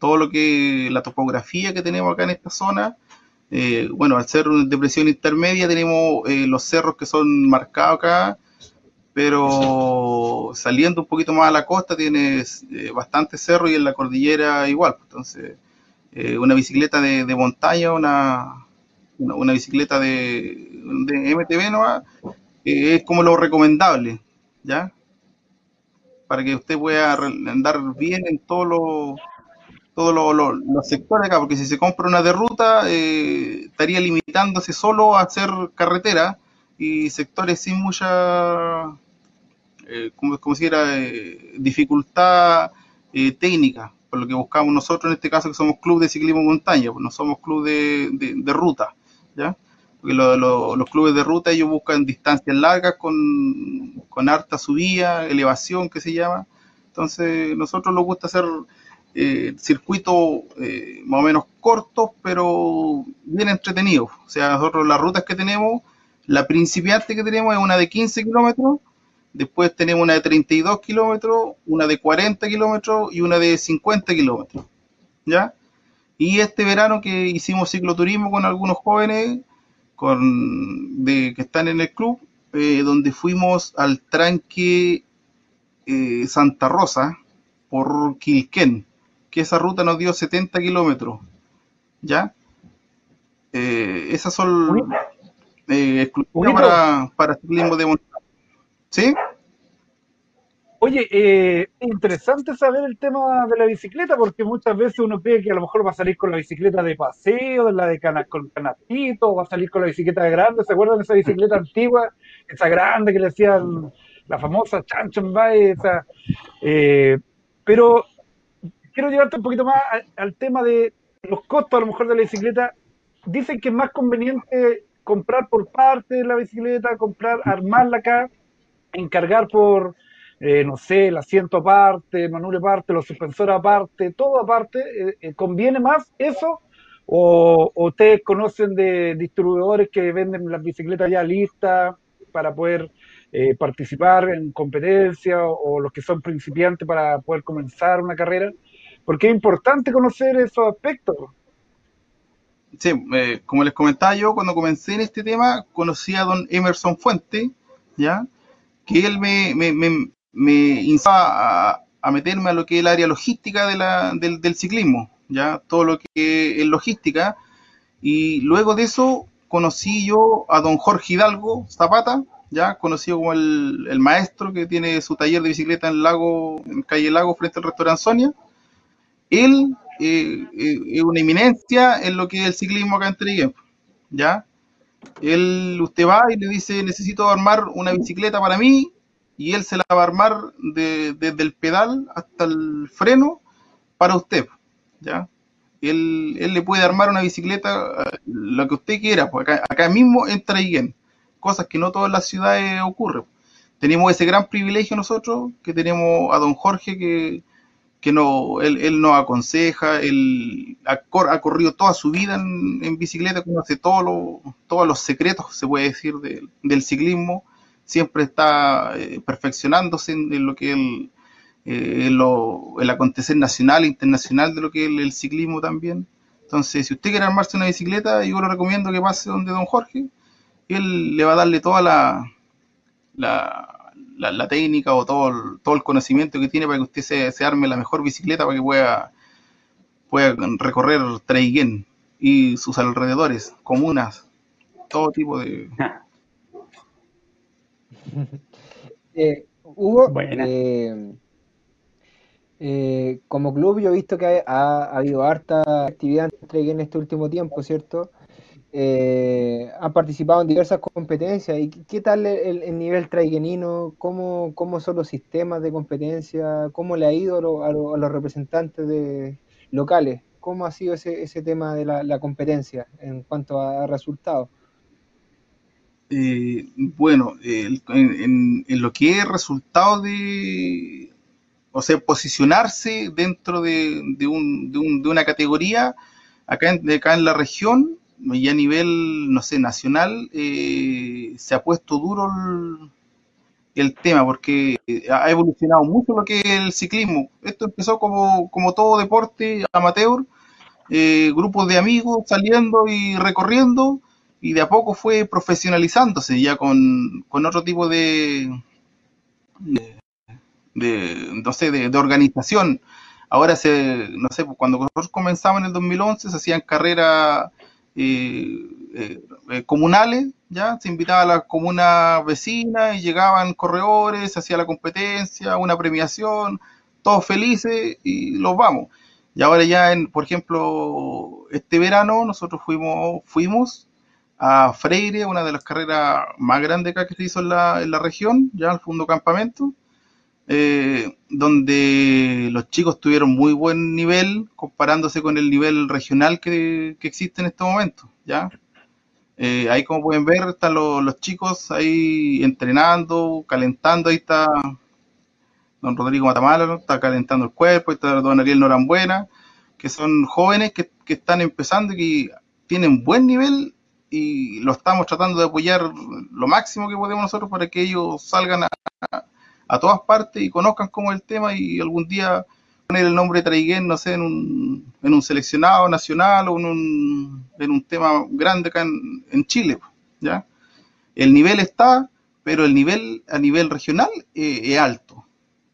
todo lo que, la topografía que tenemos acá en esta zona. Eh, bueno, al ser una depresión intermedia tenemos eh, los cerros que son marcados acá, pero saliendo un poquito más a la costa tienes eh, bastante cerro y en la cordillera igual. Entonces, eh, una bicicleta de, montaña, una, una, bicicleta de, de MTB eh, es como lo recomendable, ¿ya? Para que usted pueda andar bien en todos los todos los, sectores acá, porque si se compra una de ruta, eh, estaría limitándose solo a hacer carretera y sectores sin mucha, eh, como, como si era, eh, dificultad eh, técnica, por lo que buscamos nosotros en este caso que somos club de ciclismo montaña, pues no somos club de, de- ruta, ¿ya? Porque lo- los clubes de ruta ellos buscan distancias largas con, con harta subida, elevación que se llama. Entonces nosotros nos gusta hacer eh, circuitos eh, más o menos cortos, pero bien entretenidos. O sea, nosotros las rutas que tenemos, la principiante que tenemos es una de 15 kilómetros, después tenemos una de 32 kilómetros, una de 40 kilómetros y una de 50 kilómetros. ¿Ya? Y este verano que hicimos cicloturismo con algunos jóvenes con, que están en el club, eh, donde fuimos al tranque Santa Rosa por Quilquén, que esa ruta nos dio 70 kilómetros. ¿Ya? Eh, esas son eh, exclusivas para, para ciclismo de montaña. ¿Sí? Oye, eh, interesante saber el tema de la bicicleta, porque muchas veces uno cree que a lo mejor va a salir con la bicicleta de paseo, de la de cana, con canastito, va a salir con la bicicleta de grande. ¿Se acuerdan de esa bicicleta antigua? Esa grande que le decían la famosa Chanchon Bay, esa. eh, pero quiero llevarte un poquito más al tema de los costos, a lo mejor, de la bicicleta. Dicen que es más conveniente comprar por parte la bicicleta, comprar, armarla acá, encargar por, eh, no sé, el asiento aparte, el manubrio aparte, los suspensores aparte, todo aparte. eh, eh, ¿Conviene más eso? ¿O, ustedes conocen de distribuidores que venden las bicicletas ya listas para poder eh, participar en competencias o, o los que son principiantes para poder comenzar una carrera? Porque es importante conocer esos aspectos. Sí, eh, como les comentaba yo, cuando comencé en este tema, conocí a don Emerson Fuente, ¿ya? Que él me, me, me, me instaba a, a meterme a lo que es el área logística de la, del, del ciclismo, ¿ya? Todo lo que es logística. Y luego de eso conocí yo a don Jorge Hidalgo Zapata, ya conocido como el, el maestro que tiene su taller de bicicleta en Lago, en calle Lago frente al restaurante Sonia. Él eh, eh, es una eminencia en lo que es el ciclismo acá en ¿ya? Él, usted va y le dice, necesito armar una bicicleta para mí, y él se la va a armar de- desde el pedal hasta el freno para usted, ¿ya? Él, él le puede armar una bicicleta, eh, lo que usted quiera, pues acá, acá mismo en Traiguén, cosas que no todas las ciudades ocurren. Tenemos ese gran privilegio nosotros, que tenemos a don Jorge que, que no, él, él nos aconseja, él ha, ha corrido toda su vida en, bicicleta, conoce todos los, todos los secretos, se puede decir, de- del ciclismo, siempre está eh, perfeccionándose en, lo que el, eh, lo- el acontecer nacional e internacional de lo que es el, el ciclismo también. Entonces, si usted quiere armarse una bicicleta, yo le recomiendo que pase donde don Jorge, él le va a darle toda la, la, la- la técnica o todo el, todo el conocimiento que tiene para que usted se, se arme la mejor bicicleta para que pueda, pueda recorrer Traiguén y sus alrededores, comunas, todo tipo de... Eh, Hugo, Buena. eh, eh, como club yo he visto que ha, ha habido harta actividad entre en este último tiempo, ¿cierto? Eh, han participado en diversas competencias. ¿Y qué tal el, el nivel traiguenino? ¿Cómo, cómo son los sistemas de competencia? ¿Cómo le ha ido a, lo- a lo- a los representantes de, locales? ¿Cómo ha sido ese, ese tema de la, competencia en cuanto a resultados? Eh, bueno, en lo que es resultado de, o sea, posicionarse dentro de, de un- de un- de una categoría, acá en, acá en la región y a nivel, no sé, nacional, eh, se ha puesto duro el, tema porque ha evolucionado mucho lo que es el ciclismo. Esto empezó como, como todo deporte amateur, eh, grupos de amigos saliendo y recorriendo, y de a poco fue profesionalizándose ya con, con otro tipo de, de, no sé, de, de organización. Ahora se, no sé, cuando nosotros comenzamos en el 2011 se hacían carreras comunales, ya se invitaba a la comuna vecina y llegaban corredores, se hacía la competencia, una premiación, todos felices y los vamos. Y ahora ya, en, por ejemplo, este verano nosotros fuimos, fuimos a Freire, una de las carreras más grandes que se hizo en la, en la región, ya al fondo campamento, eh, donde los chicos tuvieron muy buen nivel comparándose con el nivel regional que, que existe en este momento, ¿ya? Eh, ahí como pueden ver están los, chicos ahí entrenando, calentando, ahí está don Rodrigo Matamala, está calentando el cuerpo, ahí está don Ariel Norambuena, que son jóvenes que, que están empezando y que tienen buen nivel y lo estamos tratando de apoyar lo máximo que podemos nosotros para que ellos salgan a, a todas partes y conozcan cómo es el tema y algún día poner el nombre de Traiguén, no sé, en un, en un seleccionado nacional o en un, en un tema grande acá en, en Chile, ¿ya? El nivel está, pero el nivel a nivel regional eh, es alto,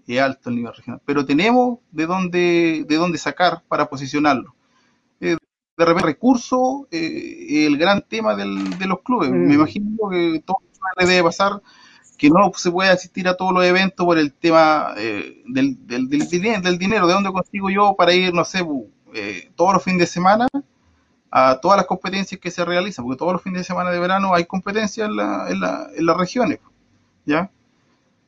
es alto el nivel regional, pero tenemos de dónde, de dónde sacar para posicionarlo. Eh, de repente recurso, eh, el gran tema del, de los clubes. Me imagino que todo le debe pasar que no se puede asistir a todos los eventos por el tema eh, del, del, del, dine- del dinero, de dónde consigo yo para ir, no sé, eh, todos los fines de semana a todas las competencias que se realizan, porque todos los fines de semana de verano hay competencias en, la, en, la- en las regiones, ¿ya?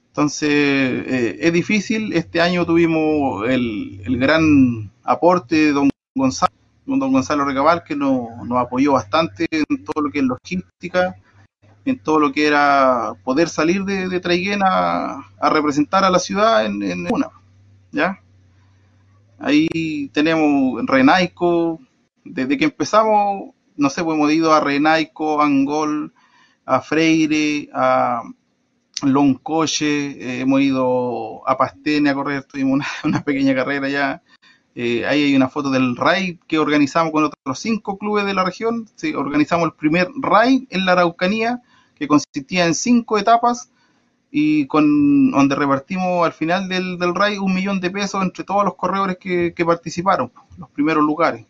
Entonces, eh, es difícil. Este año tuvimos el, el gran aporte de don Gonzalo, don Gonzalo Recabal, que nos, nos apoyó bastante en todo lo que es logística, en todo lo que era poder salir de, de Traiguén a, representar a la ciudad en, una, ¿ya? Ahí tenemos Renaico, desde que empezamos, no sé, pues hemos ido a Renaico, a Angol, a Freire, a Loncoche, eh, hemos ido a Pastene a correr, tuvimos una, pequeña carrera ya. Eh, ahí hay una foto del raid que organizamos con otros cinco clubes de la región. Organizamos el primer raid en la Araucanía, que consistía en cinco etapas y con donde repartimos al final del, del raid un millón de pesos entre todos los corredores que, que participaron, los primeros lugares.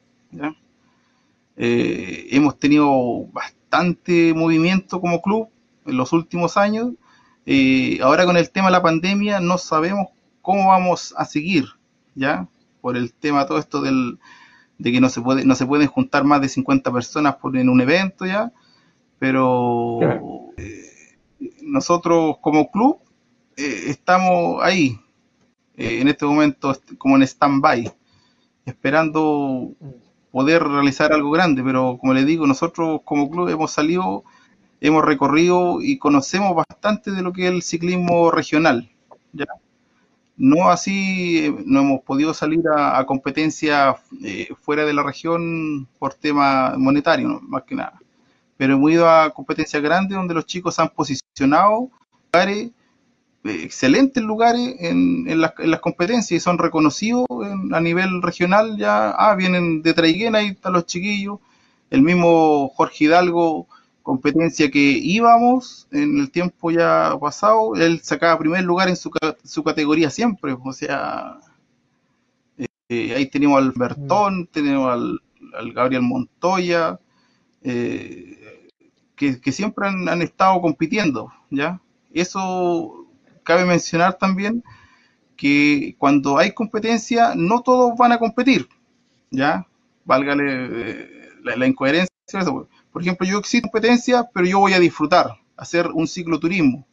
Eh, hemos tenido bastante movimiento como club en los últimos años. Eh, ahora con el tema de la pandemia no sabemos cómo vamos a seguir, ¿ya? Por el tema todo esto del, de que no se puede no se pueden juntar más de 50 personas por, en un evento, ¿ya? Pero eh, nosotros como club eh, estamos ahí, eh, en este momento como en stand-by, esperando poder realizar algo grande, pero como les digo, nosotros como club hemos salido, hemos recorrido y conocemos bastante de lo que es el ciclismo regional, ¿ya? No así, no hemos podido salir a, a competencias eh, fuera de la región por tema monetario, ¿no? más que nada. Pero hemos ido a competencias grandes donde los chicos han posicionado lugares, eh, excelentes lugares en, en las, en las competencias y son reconocidos en- a nivel regional. Ya, ah, vienen de Traiguén, ahí están los chiquillos. El mismo Jorge Hidalgo, competencia que íbamos en el tiempo ya pasado, él sacaba primer lugar en su, su categoría siempre. O sea, eh, ahí tenemos al Bertón, tenemos al, al Gabriel Montoya, eh, que, siempre han, estado compitiendo, ¿ya? Eso cabe mencionar también que cuando hay competencia, no todos van a competir, ¿ya? Válgale eh, la, incoherencia. Por ejemplo, yo existe competencia, pero yo voy a disfrutar, hacer un cicloturismo,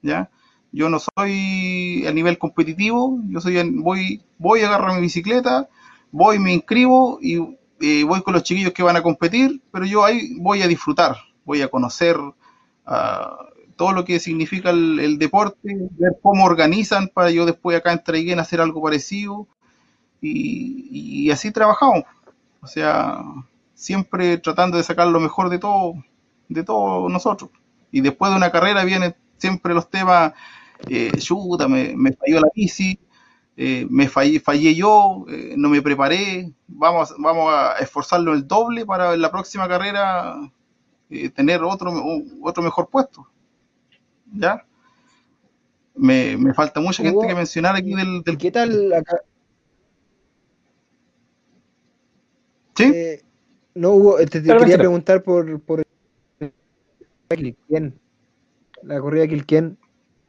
¿ya? Yo no soy a nivel competitivo, yo soy voy, voy, agarro mi bicicleta, voy, me inscribo y eh, voy con los chiquillos que van a competir, pero yo ahí voy a disfrutar, voy a conocer ah, todo lo que significa el, deporte, ver cómo organizan para yo después acá en Traiguén hacer algo parecido y, así trabajamos, O sea, siempre tratando de sacar lo mejor de todo, de todos nosotros. Y después de una carrera vienen siempre los temas, eh, chuta, me, falló la bici, eh, me fallé, fallé yo, eh, no me preparé, vamos, vamos a esforzarlo el doble para la próxima carrera eh, tener otro, otro mejor puesto. ¿Ya? Me, me falta mucha gente que mencionar aquí del... ¿y del qué tal acá? ¿Sí? Eh, no, Hugo, eh, te, quería mentira. preguntar por, por la corrida de Quilquén.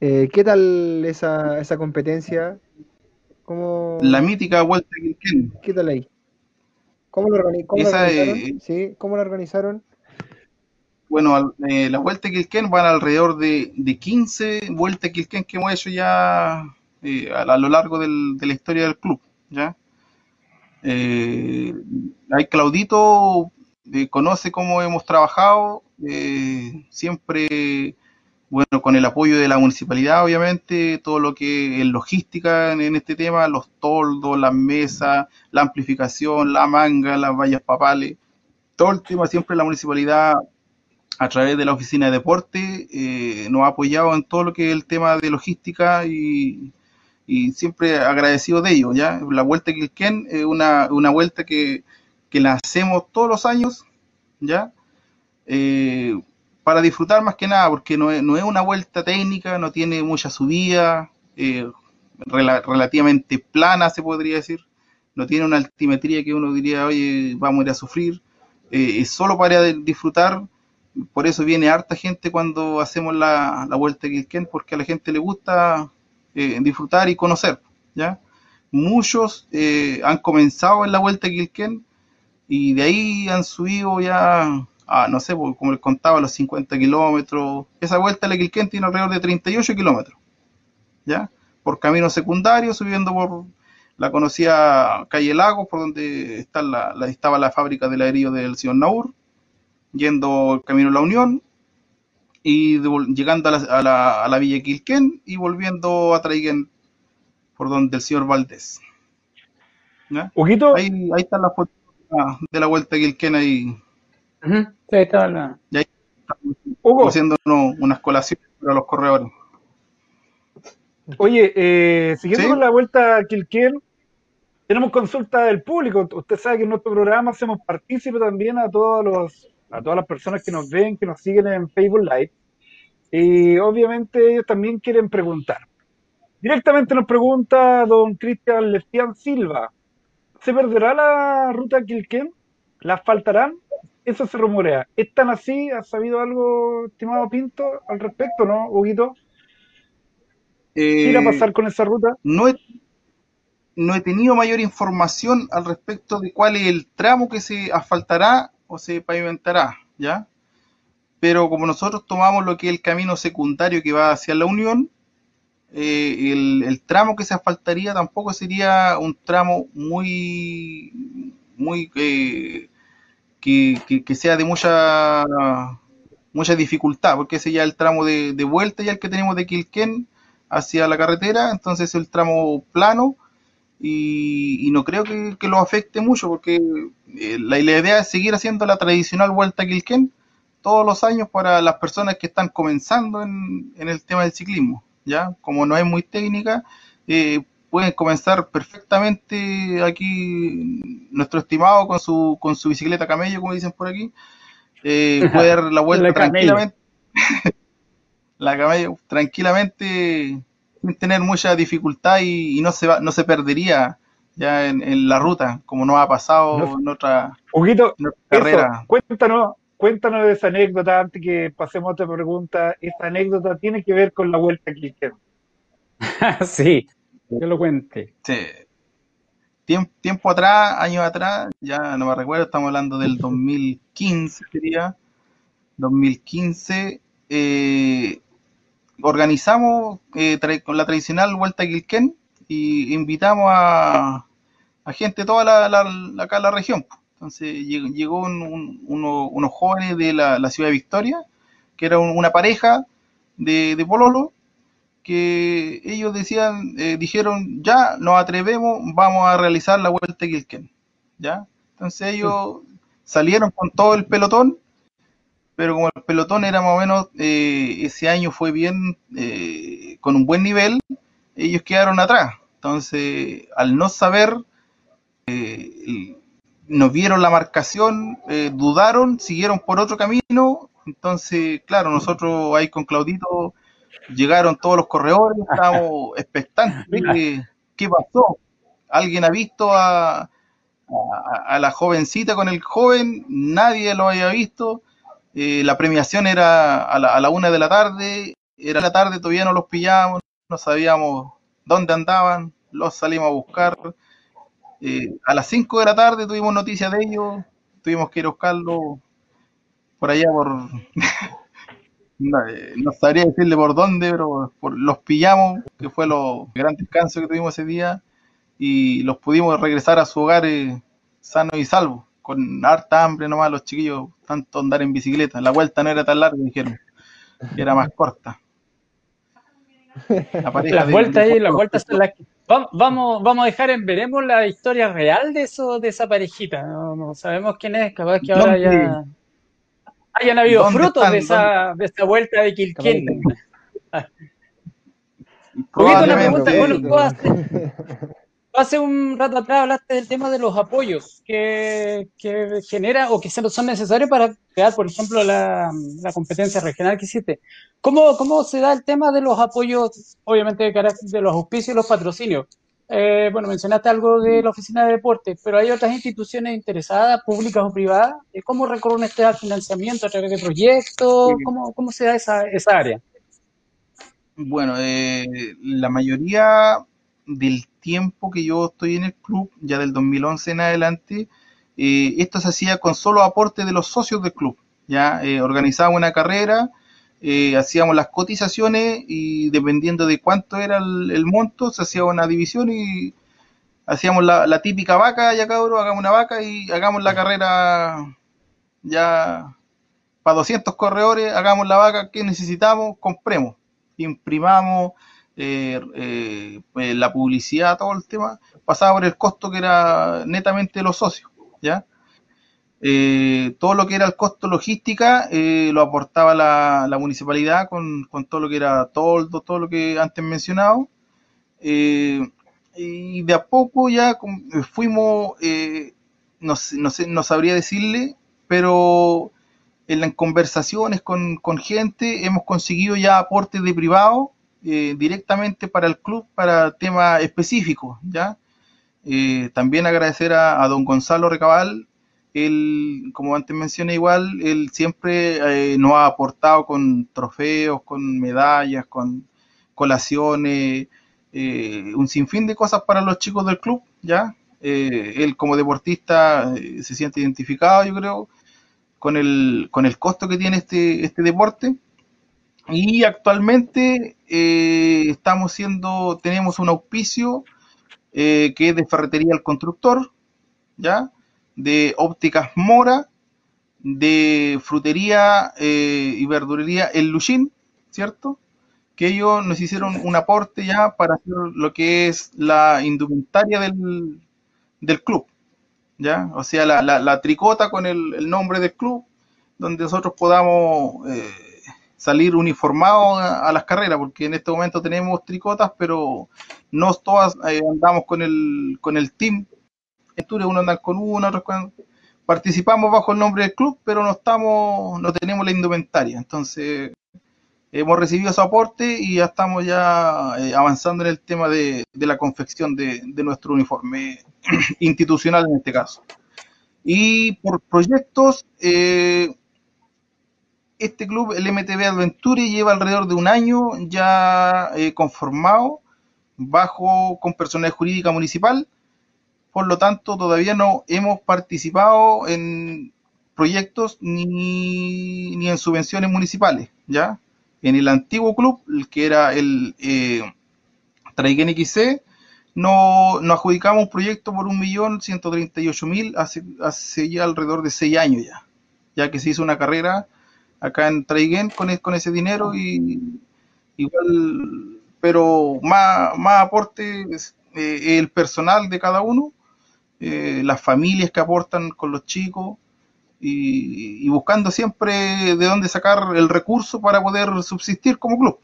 Eh, ¿qué tal esa, esa competencia? ¿Cómo, La mítica Vuelta Quilquén. qué tal ahí? ¿Cómo organi- Esa, organizaron? eh, ¿Sí? ¿Cómo lo organizaron? Bueno, al- eh, la Vuelta Quilquén van alrededor de, de 15 vueltas Quilquén que hemos hecho ya eh, a, lo largo de la historia del club, ¿ya? Eh, ahí Claudito eh, conoce cómo hemos trabajado, eh, siempre, bueno, con el apoyo de la municipalidad, obviamente, todo lo que es logística en, en este tema, los toldos, las mesas, la amplificación, la manga, las vallas papales, todo el tema siempre la municipalidad a través de la oficina de deporte eh, nos ha apoyado en todo lo que es el tema de logística y, y siempre agradecido de ello, ¿ya? La Vuelta a Quilquén es una, una vuelta que, que la hacemos todos los años, ¿ya? Eh, para disfrutar más que nada, porque no es, no es una vuelta técnica, no tiene mucha subida, eh, rela- relativamente plana se podría decir, no tiene una altimetría que uno diría, oye, vamos a ir a sufrir, eh, es solo para disfrutar, por eso viene harta gente cuando hacemos la, la vuelta a Quilquén, porque a la gente le gusta eh, disfrutar y conocer, ¿ya? Muchos eh, han comenzado en la vuelta a Quilquén y de ahí han subido ya a, no sé, pues, como les contaba, los 50 kilómetros. Esa vuelta la Quilquén tiene alrededor de 38 kilómetros, ¿ya? Por camino secundario, subiendo por la conocida calle Lago, por donde está la, estaba la fábrica de ladrillo del señor Naur, yendo el camino La Unión y llegando a la, a la, a la Villa Quilquén y volviendo a Traiguén por donde el señor Valdés. ¿ya? Ahí, ahí están las fotos de la vuelta a Quilquén ahí, sí, ahí estaba la- y ahí estamos Hugo, haciendo unas colaciones para los corredores. oye, eh, siguiendo ¿Sí? con la vuelta a Quilquén, tenemos consulta del público. Usted sabe que en nuestro programa hacemos partícipe también a todos los, a todas las personas que nos ven, que nos siguen en Facebook Live. Y obviamente ellos también quieren preguntar. Directamente nos pregunta don Cristian Lestian Silva. ¿Se perderá la ruta Quilquén? ¿La asfaltarán? Eso se rumorea. ¿Es tan así? ¿Has sabido algo, estimado Pinto, al respecto, no, Huguito? ¿Qué irá a Eh, pasar con esa ruta? no he, no he tenido mayor información al respecto de cuál es el tramo que se asfaltará o se pavimentará, ¿ya? Pero como nosotros tomamos lo que es el camino secundario que va hacia la Unión, eh, el, tramo que se asfaltaría tampoco sería un tramo muy, muy eh, que, que- sea de mucha mucha dificultad, porque ese ya el tramo de, de vuelta ya el que tenemos de Quilquén hacia la carretera, entonces es el tramo plano y, y no creo que, que lo afecte mucho, porque eh, la, la idea es seguir haciendo la tradicional vuelta a Quilquén todos los años para las personas que están comenzando en, en el tema del ciclismo, ¿ya? Como no es muy técnica, eh, pueden comenzar perfectamente aquí nuestro estimado con su, con su bicicleta camello, como dicen por aquí, eh, puede dar la vuelta La tranquilamente, la camello tranquilamente tener mucha dificultad y, y no se va, no se perdería ya en, en la ruta, como nos ha pasado No- en otra, Huguito, en otra eso, carrera. cuéntanos, cuéntanos de esa anécdota antes que pasemos a otra pregunta. Esa anécdota tiene que ver con la vuelta a Quilquén. sí, que lo cuente. Sí. Tiempo, tiempo atrás, años atrás, ya no me recuerdo, estamos hablando del 2015, sería, 2015, eh, organizamos eh, tra- con la tradicional Vuelta a Quilquén y invitamos a, a gente de toda la, la- acá la región. Entonces llegó, un- un- uno- unos jóvenes de la, la ciudad de Victoria, que era un- una pareja de, de pololo, que ellos decían, eh, dijeron, ya nos atrevemos, vamos a realizar la Vuelta a Quilquén. ¿ya? Entonces ellos salieron con todo el pelotón, pero como el pelotón era más o menos, eh, ese año fue bien, eh, con un buen nivel, ellos quedaron atrás. Entonces, al no saber, eh, nos vieron la marcación, dudaron, siguieron por otro camino. Entonces, claro, nosotros ahí con Claudito llegaron todos los corredores, estábamos expectantes. ¿Qué, qué pasó? ¿Alguien ha visto a, a, a la jovencita con el joven? Nadie lo había visto. Eh, la premiación era a la, a la una de la tarde, era la tarde, todavía no los pillábamos, no sabíamos dónde andaban, los salimos a buscar. Eh, a las 5 de la tarde tuvimos noticias de ellos, tuvimos que ir a buscarlo por allá por... no, eh, no sabría decirle por dónde, pero los pillamos, que fue lo gran descanso que tuvimos ese día, y los pudimos regresar a su hogar eh, sano y salvo, con harta hambre nomás los chiquillos, tanto andar en bicicleta. La vuelta no era tan larga, dijeron, que era más corta. La pareja Las de- vueltas ahí, las vueltas son las que... Va- Vamos, vamos a dejar en veremos la historia real de eso, de esa parejita. No, no sabemos quién es, capaz que ahora ya hayan habido ¿Dónde frutos están? de esa, de esa vuelta de Quilquén. Una puedo hacer- hace un rato atrás hablaste del tema de los apoyos que, que genera o que se- son necesarios para crear, por ejemplo, la, la competencia regional que hiciste. ¿Cómo, ¿Cómo se da el tema de los apoyos, obviamente de carácter de los auspicios y los patrocinios? Eh, bueno, mencionaste algo de la oficina de deportes, pero hay otras instituciones interesadas, públicas o privadas. Eh, ¿Cómo recurren ustedes al financiamiento a través de proyectos? ¿Cómo, cómo se da esa, esa área? Bueno, eh, la mayoría del tiempo que yo estoy en el club, ya del 2011 en adelante, eh, esto se hacía con solo aporte de los socios del club. Ya eh, organizábamos una carrera, eh, hacíamos las cotizaciones y dependiendo de cuánto era el, monto, se hacía una división y hacíamos la, la típica vaca, ya cabrón, hagamos una vaca y hagamos la carrera ya para 200 corredores, hagamos la vaca que necesitamos, compremos, imprimamos eh, eh, eh, la publicidad, todo el tema, pasaba por el costo que era netamente los socios, ¿ya? Todo lo que era el costo logística lo aportaba la, la municipalidad con, con todo lo que era toldo, todo lo que antes mencionado. Y de a poco ya fuimos, no, no, sé- no sabría decirle, pero en conversaciones con, con gente hemos conseguido ya aportes de privado eh, directamente para el club para temas específicos, ¿ya? Eh, también agradecer a, don Gonzalo Recabal, él, como antes mencioné igual, él siempre eh, nos ha aportado con trofeos, con medallas, con colaciones, eh, un sinfín de cosas para los chicos del club, ¿ya? Él como deportista se siente identificado, yo creo, con el, con el costo que tiene este, este deporte. Y actualmente eh, estamos siendo, tenemos un auspicio eh, que es de Ferretería El Constructor, ¿ya? De Ópticas Mora, de Frutería eh, y Verdulería El Luchín, ¿cierto? Que ellos nos hicieron un aporte ya para hacer lo que es la indumentaria del, del club, ¿ya? O sea, la, la- tricota con el, nombre del club, donde nosotros podamos salir uniformados a, las carreras, porque en este momento tenemos tricotas, pero no todas eh, andamos con el, con el team. Entonces, uno con uno, otros. Participamos bajo el nombre del club, pero no estamos, no tenemos la indumentaria. Entonces, hemos recibido su aporte y ya estamos ya eh, avanzando en el tema de, de la confección de, de nuestro uniforme institucional en este caso. Y por proyectos, eh, este club, el MTV Adventure, lleva alrededor de un año ya eh, conformado bajo con personalidad jurídica municipal. Por lo tanto, todavía no hemos participado en proyectos ni, ni en subvenciones municipales, ¿ya? En el antiguo club, el que era el eh, Traigen no, nos adjudicamos un proyecto por 1.138.000 hace, hace ya alrededor de seis años ya, ya que se hizo una carrera acá en Traigen con, es- con ese dinero y igual, pero más, más aporte es, eh, el personal de cada uno eh, las familias que aportan con los chicos y, y buscando siempre de dónde sacar el recurso para poder subsistir como club.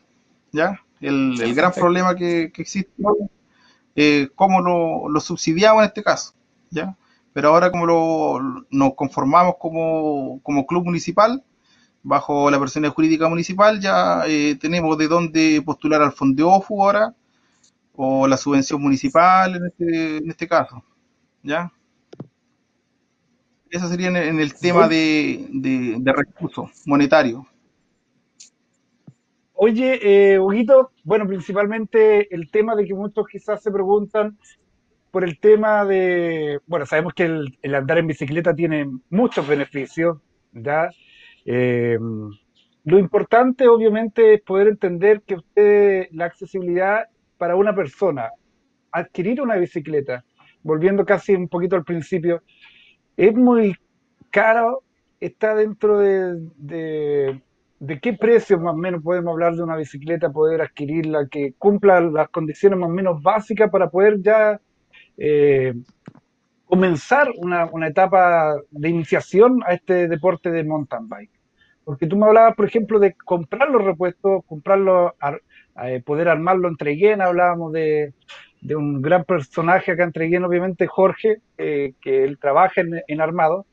¿ya? El, el gran problema que, que existe hoy, eh, cómo lo, lo subsidiamos en este caso. ¿ya? Pero ahora como lo, nos conformamos como, como club municipal, bajo la persona jurídica municipal, ya eh, tenemos de dónde postular al fondo OFU ahora, o la subvención municipal en este, en este caso. ¿Ya? Eso sería en el, en el tema de, de, de recursos monetarios. Oye, eh, Huguito, bueno, principalmente el tema de que muchos quizás se preguntan por el tema de, bueno, sabemos que el, el andar en bicicleta tiene muchos beneficios, ¿ya? Eh, lo importante, obviamente, es poder entender que usted, la accesibilidad para una persona, adquirir una bicicleta, volviendo casi un poquito al principio, es muy caro, está dentro de, qué precio más o menos podemos hablar de una bicicleta, poder adquirirla, que cumpla las condiciones más o menos básicas para poder ya eh, comenzar una, una etapa de iniciación a este deporte de mountain bike. Porque tú me hablabas, por ejemplo, de comprar los repuestos, comprarlos, ar- eh, poder armarlo en Treguén, hablábamos de, de un gran personaje acá en Treguén, obviamente Jorge, eh, que él trabaja en, en armado,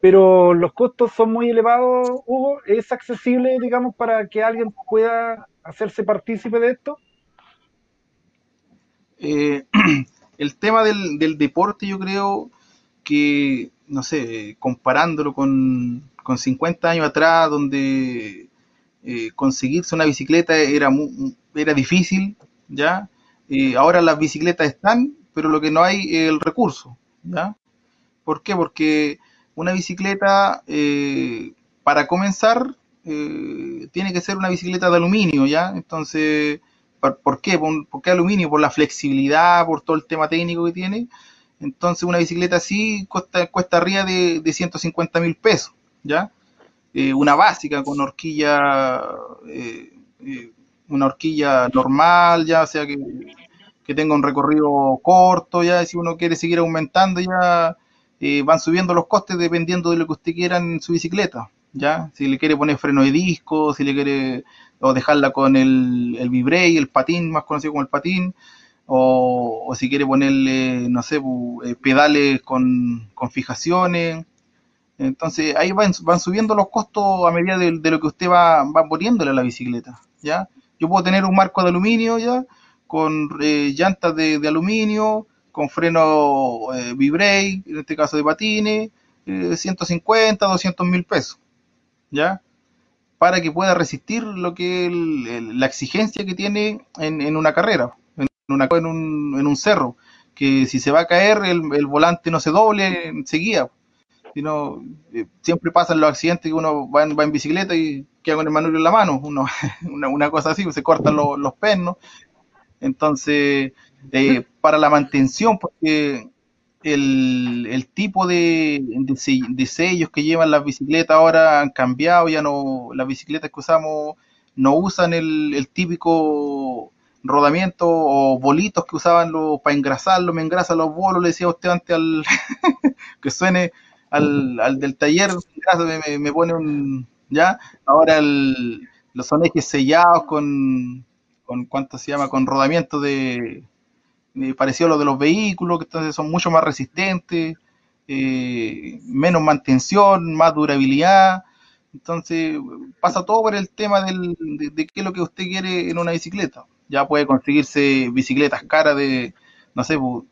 pero los costos son muy elevados, Hugo, ¿es accesible, digamos, para que alguien pueda hacerse partícipe de esto? Eh, el tema del, del deporte, yo creo que, no sé, comparándolo con, con 50 años atrás, donde eh, conseguirse una bicicleta era, era difícil, ¿ya? Eh, ahora las bicicletas están, pero lo que no hay es el recurso, ¿ya? ¿Por qué? Porque una bicicleta, eh, para comenzar, tiene que ser una bicicleta de aluminio, ¿ya? Entonces, ¿por, por qué? ¿Por, por qué aluminio? Por la flexibilidad, por todo el tema técnico que tiene. Entonces, una bicicleta así cuesta, cuesta arriba de, de 150 mil pesos, ¿ya? Eh, una básica con horquilla, eh, eh, una horquilla normal, ya, o sea que, que tenga un recorrido corto, ya, si uno quiere seguir aumentando, ya van subiendo los costes dependiendo de lo que usted quiera en su bicicleta, ya, si le quiere poner freno de disco, si le quiere, o dejarla con el, el vibrey, el patín, más conocido como el patín, o, o si quiere ponerle, no sé, pedales con, con fijaciones, entonces ahí van, van subiendo los costos a medida de, lo que usted va, va poniéndole a la bicicleta, ¿ya? Yo puedo tener un marco de aluminio, ¿ya? Con eh, llantas de, aluminio, con freno eh, en este caso de patines, eh, 150, 200 mil pesos, ¿ya? Para que pueda resistir lo que el- la exigencia que tiene en, en una carrera, en, una, en, un, en un cerro, que si se va a caer el, el volante no se doble enseguida, sino eh, siempre pasan los accidentes que uno va en, va en bicicleta y queda con el manubrio en la mano, uno, una, una cosa así, se cortan los, los pernos. Entonces, eh, para la mantención, porque el, el tipo de, de sellos que llevan las bicicletas ahora han cambiado, ya no, las bicicletas que usamos no usan el, el típico rodamiento o bolitos que usaban los, para engrasarlo, me engrasa los bolos, le decía usted antes al que suene al, al del taller, me, me- pone un, ya, ahora el, los son ejes sellados con, con cuánto se llama, con rodamiento de, parecido a los de los vehículos, que entonces son mucho más resistentes, eh, menos mantención, más durabilidad. Entonces pasa todo por el tema del, de, de qué es lo que usted quiere en una bicicleta. Ya puede conseguirse bicicletas caras de, no sé, pu-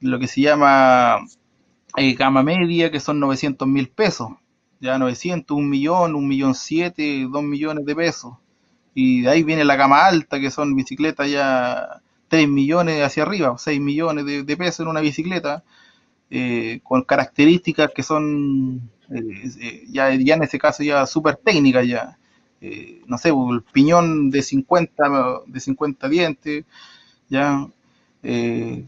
lo que se llama eh, gama media, que son 900 mil pesos. Ya 900, un millón, un millón siete, dos millones de pesos. Y de ahí viene la gama alta, que son bicicletas ya 3 millones hacia arriba, 6 millones de, de pesos en una bicicleta, eh, con características que son eh, eh, ya, ya en ese caso ya súper técnicas ya. Eh, no sé, el piñón de 50, de 50 dientes, ya. eh,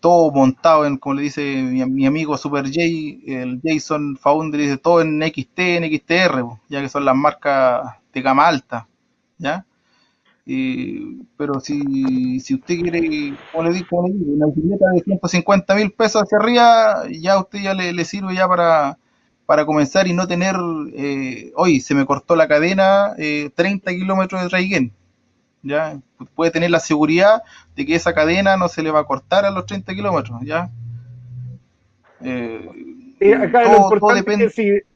todo montado en, como le dice mi, mi amigo Super J, el Jason Foundry, dice todo en XT, en XTR, ya que son las marcas de gama alta, ¿ya? Pero si, si usted quiere, como le digo, una bicicleta de 150 mil pesos hacia arriba, ya a usted ya le, le sirve ya para, para comenzar y no tener, eh, hoy se me cortó la cadena, eh, 30 kilómetros de Traiguén, ya puede tener la seguridad de que esa cadena no se le va a cortar a los 30 kilómetros, ya. Eh, acá lo todo, importante es que si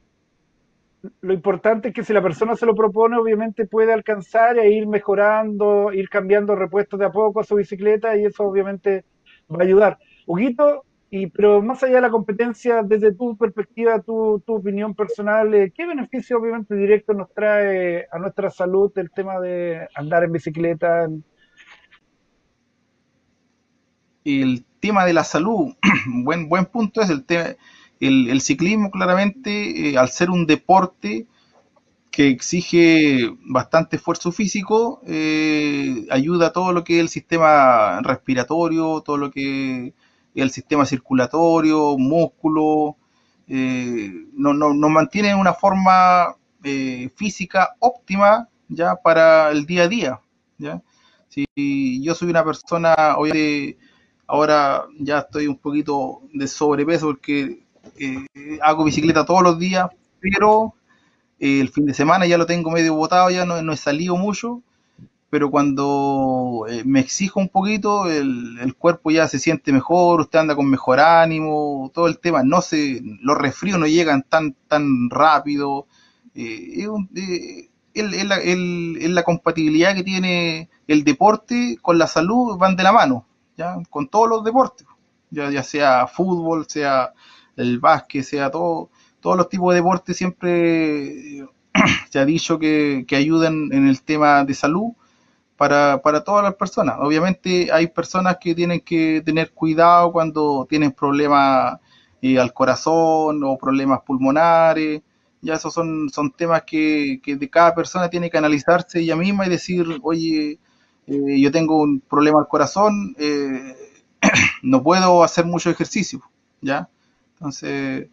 lo importante es que si la persona se lo propone, obviamente puede alcanzar e ir mejorando, ir cambiando repuestos de a poco a su bicicleta y eso obviamente va a ayudar. Huguito, y, pero más allá de la competencia, desde tu perspectiva, tu, tu opinión personal, eh, ¿qué beneficio obviamente directo nos trae a nuestra salud el tema de andar en bicicleta? el tema de la salud, buen, buen punto es el tema, el, ciclismo claramente, eh, al ser un deporte que exige bastante esfuerzo físico, eh, ayuda a todo lo que es el sistema respiratorio, todo lo que el sistema circulatorio, músculo, eh, no, no, nos mantiene en una forma eh, física óptima ya para el día a día, ¿ya? Si yo soy una persona, obviamente, ahora ya estoy un poquito de sobrepeso porque eh, hago bicicleta todos los días, pero eh, el fin de semana ya lo tengo medio botado, ya no, no he salido mucho, pero cuando eh, me exijo un poquito, el, cuerpo ya se siente mejor, usted anda con mejor ánimo, todo el tema, no se, los resfríos no llegan tan, tan rápido, eh, es, eh, la, compatibilidad que tiene el deporte con la salud van de la mano, ¿ya? Con todos los deportes, ya, ya sea fútbol, sea el básquet, sea todo, todos los tipos de deportes siempre se ha dicho que, que ayudan en el tema de salud para, para todas las personas. Obviamente hay personas que tienen que tener cuidado cuando tienen problemas eh, al corazón o problemas pulmonares. Ya esos son, son temas que, que de cada persona tiene que analizarse ella misma y decir, oye, eh, yo tengo un problema al corazón, eh, no puedo hacer mucho ejercicio, ¿ya? Entonces,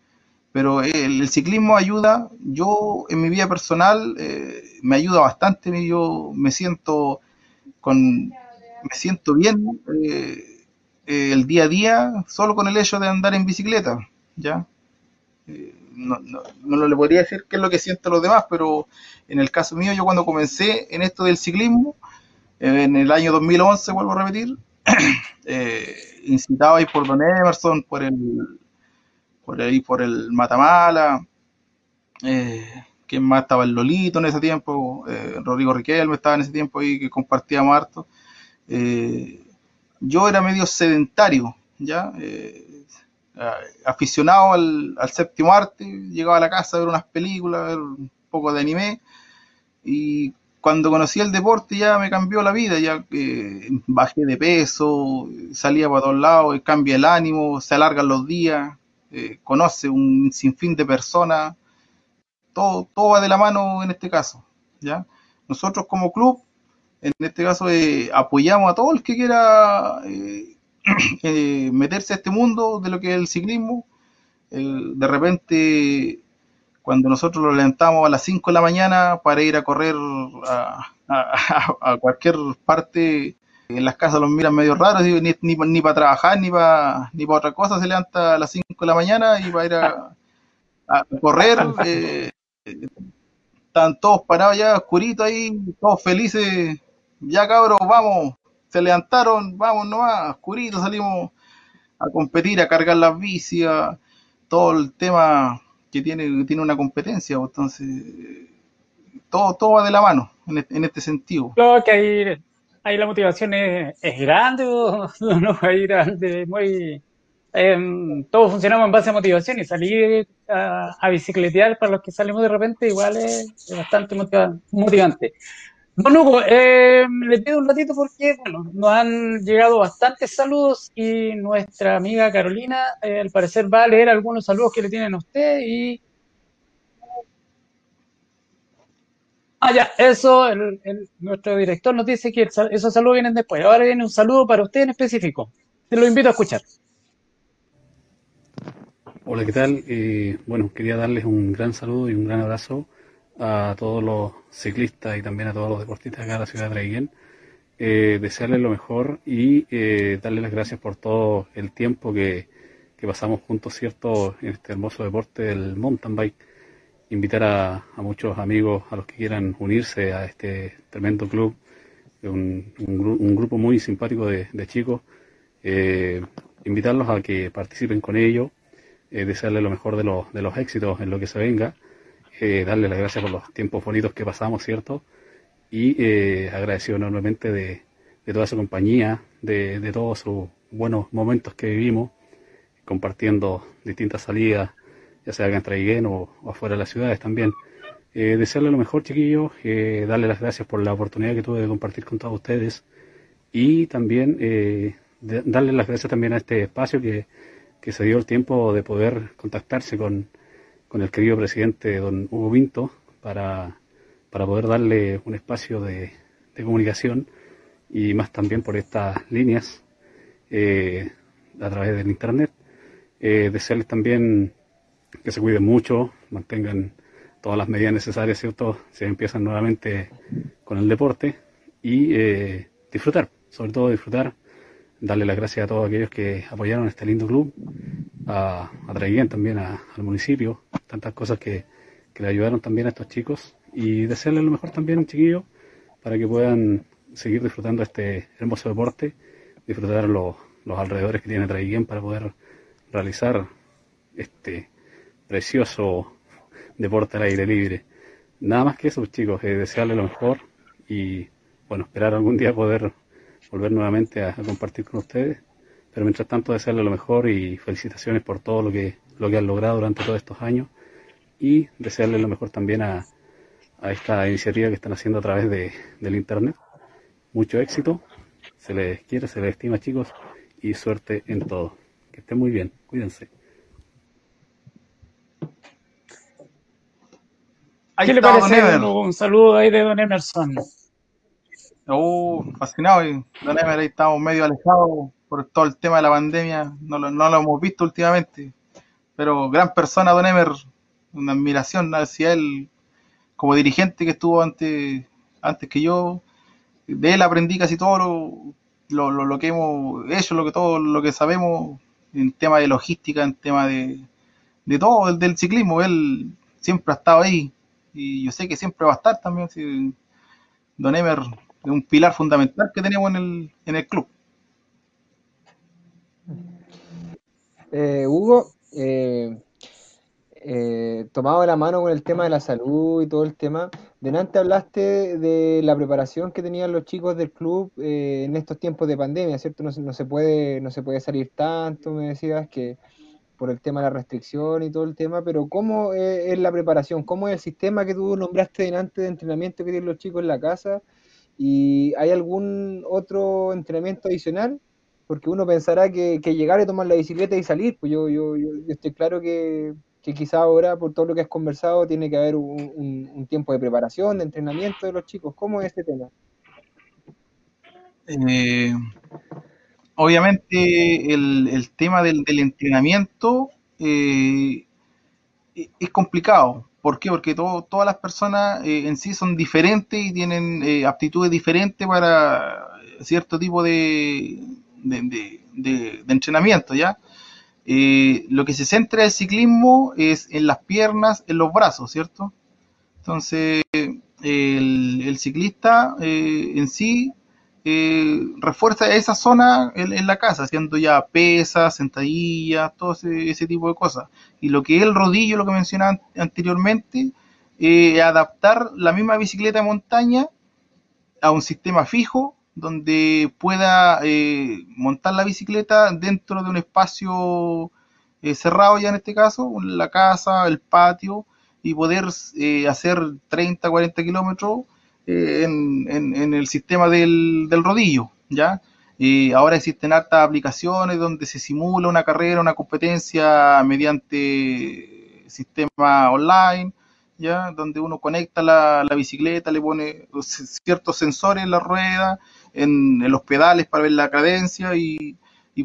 pero el, ciclismo ayuda, yo en mi vida personal me ayuda bastante, yo me siento con, me siento bien eh, eh, el día a día solo con el hecho de andar en bicicleta, ¿ya? Eh, no, no, no le podría decir qué es lo que sienten los demás, pero en el caso mío, yo cuando comencé en esto del ciclismo, en el año 2011, vuelvo a repetir, incitado ahí por Don Emerson, por el, por ahí por el Matamala, eh, ¿quién más estaba? El Lolito en ese tiempo, eh, Rodrigo Riquelme estaba en ese tiempo ahí que compartíamos harto. Eh, yo era medio sedentario, ¿ya? Eh, aficionado al, al séptimo arte, llegaba a la casa a ver unas películas, a ver un poco de anime, y cuando conocí el deporte ya me cambió la vida, ya bajé de peso, salía para todos lados, cambia el ánimo, se alargan los días, conoce un sinfín de personas, todo, todo va de la mano en este caso, ¿ya? Nosotros como club, en este caso, eh, apoyamos a todo el que quiera eh, eh, meterse a este mundo de lo que es el ciclismo. De repente, cuando nosotros lo levantamos a las 5 de la mañana para ir a correr a, a- a cualquier parte, en las casas los miran medio raros, ni, ni, ni para trabajar, ni para ni para otra cosa, se levanta a las 5 de la mañana y va a ir a, a correr. eh, están todos parados ya, oscuritos ahí, todos felices. Ya cabros, vamos, se levantaron, vamos nomás, oscuritos, salimos a competir, a cargar las bicis, a- todo el tema que tiene, que tiene una competencia, pues, entonces todo, todo va de la mano en este, en este sentido. Claro que ahí, ahí la motivación es, es grande, o no ahí grande, muy... em, todos funcionamos en base a motivación y salir a, bicicletear para los que salimos de repente igual es, bastante motiva- motivante. Don Hugo, eh, le pido un ratito porque bueno, nos han llegado bastantes saludos y nuestra amiga Carolina eh, al parecer va a leer algunos saludos que le tienen a usted y Ah, ya, eso, el, el- nuestro director nos dice que esos saludos vienen después. Ahora viene un saludo para usted en específico. Te lo invito a escuchar. Hola, ¿qué tal? Eh, bueno, quería darles un gran saludo y un gran abrazo a todos los ciclistas y también a todos los deportistas acá de la ciudad de Traiguén. Eh, desearles lo mejor y eh, darles las gracias por todo el tiempo que, que pasamos juntos, ¿cierto?, en este hermoso deporte del mountain bike. Invitar a, muchos amigos, a los que quieran unirse a este tremendo club, un, un, gru- un grupo muy simpático de, de chicos, invitarlos a que participen con ellos, eh, desearles lo mejor de los, de los éxitos en lo que se venga, eh, darles las gracias por los tiempos bonitos que pasamos, ¿cierto? Y eh, agradecido enormemente de, de toda su compañía, de, de todos sus buenos momentos que vivimos, compartiendo distintas salidas, ya sea en Traiguén o, o afuera de las ciudades también. Eh, desearle lo mejor, chiquillos, eh, darle las gracias por la oportunidad que tuve de compartir con todos ustedes y también eh, darle las gracias también a este espacio que, que se dio el tiempo de poder contactarse con, con el querido presidente don Hugo Pinto para, para poder darle un espacio de, de comunicación y más también por estas líneas eh, a través del internet. Eh, desearles también que se cuiden mucho, mantengan todas las medidas necesarias, ¿cierto? Se empiezan nuevamente con el deporte y eh, disfrutar, sobre todo disfrutar, darle las gracias a todos aquellos que apoyaron este lindo club, a, a también, a- al municipio, tantas cosas que, que le ayudaron también a estos chicos y desearles lo mejor también, chiquillos, para que puedan seguir disfrutando este hermoso deporte, disfrutar los, los alrededores que tiene Traiguén para poder realizar este precioso deporte al aire libre. Nada más que eso, chicos, eh, desearles lo mejor y bueno, esperar algún día poder volver nuevamente a, a compartir con ustedes. Pero mientras tanto, desearles lo mejor y felicitaciones por todo lo que, lo que han logrado durante todos estos años y desearles lo mejor también a, a esta iniciativa que están haciendo a través de, del Internet. Mucho éxito, se les quiere, se les estima, chicos, y suerte en todo. Que estén muy bien, cuídense. ¿Qué le parece un saludo ahí de Don Emerson? Uh, fascinado. y Don Emer, ahí estamos medio alejados por todo el tema de la pandemia. No lo, hemos visto últimamente. Pero gran persona, Don Emer. Una admiración hacia él como dirigente que estuvo antes, antes que yo. De él aprendí casi todo lo, que hemos hecho, lo que todo lo que sabemos en tema de logística, en tema de, de todo, el del ciclismo. Él siempre ha estado ahí. Y yo sé que siempre va a estar también. sí. Don Emer un pilar fundamental que tenemos en el, en el club. Eh, Hugo, eh, eh, tomado la mano con el tema de la salud y todo el tema, delante hablaste de la preparación que tenían los chicos del club eh, en estos tiempos de pandemia, ¿cierto? No, se- no se puede, no se puede salir tanto, me decías que por el tema de la restricción y todo el tema, pero ¿cómo es, es la preparación? ¿Cómo es el sistema que tú nombraste delante de entrenamiento que tienen los chicos en la casa? ¿Y hay algún otro entrenamiento adicional? Porque uno pensará que, llegar y tomar la bicicleta y salir, pues yo, yo, yo, estoy claro que, que quizá ahora, por todo lo que has conversado, tiene que haber un, tiempo de preparación, de entrenamiento de los chicos. ¿Cómo es este tema? Eh, obviamente el, tema del, del entrenamiento eh, es complicado. ¿Por qué? Porque todas las personas eh, en sí son diferentes y tienen eh, aptitudes diferentes para cierto tipo de, de, entrenamiento, ¿ya? Eh, lo que se centra el ciclismo es en las piernas, en los brazos, ¿cierto? Entonces, el, ciclista en sí eh, refuerza esa zona en, la casa, haciendo ya pesas, sentadillas, todo ese, tipo de cosas. Y lo que es el rodillo, lo que mencionaba an- anteriormente, eh, adaptar la misma bicicleta de montaña a un sistema fijo donde pueda eh, montar la bicicleta dentro de un espacio eh, cerrado ya en este caso, la casa, el patio, y poder eh, hacer 30, 40 kilómetros en, en- el sistema del, rodillo, ¿ya? Eh, ahora existen hartas aplicaciones donde se simula una carrera, una competencia mediante sistema online, ¿ya? Donde uno conecta la, bicicleta, le pone ciertos sensores en la rueda, en, los pedales para ver la cadencia y,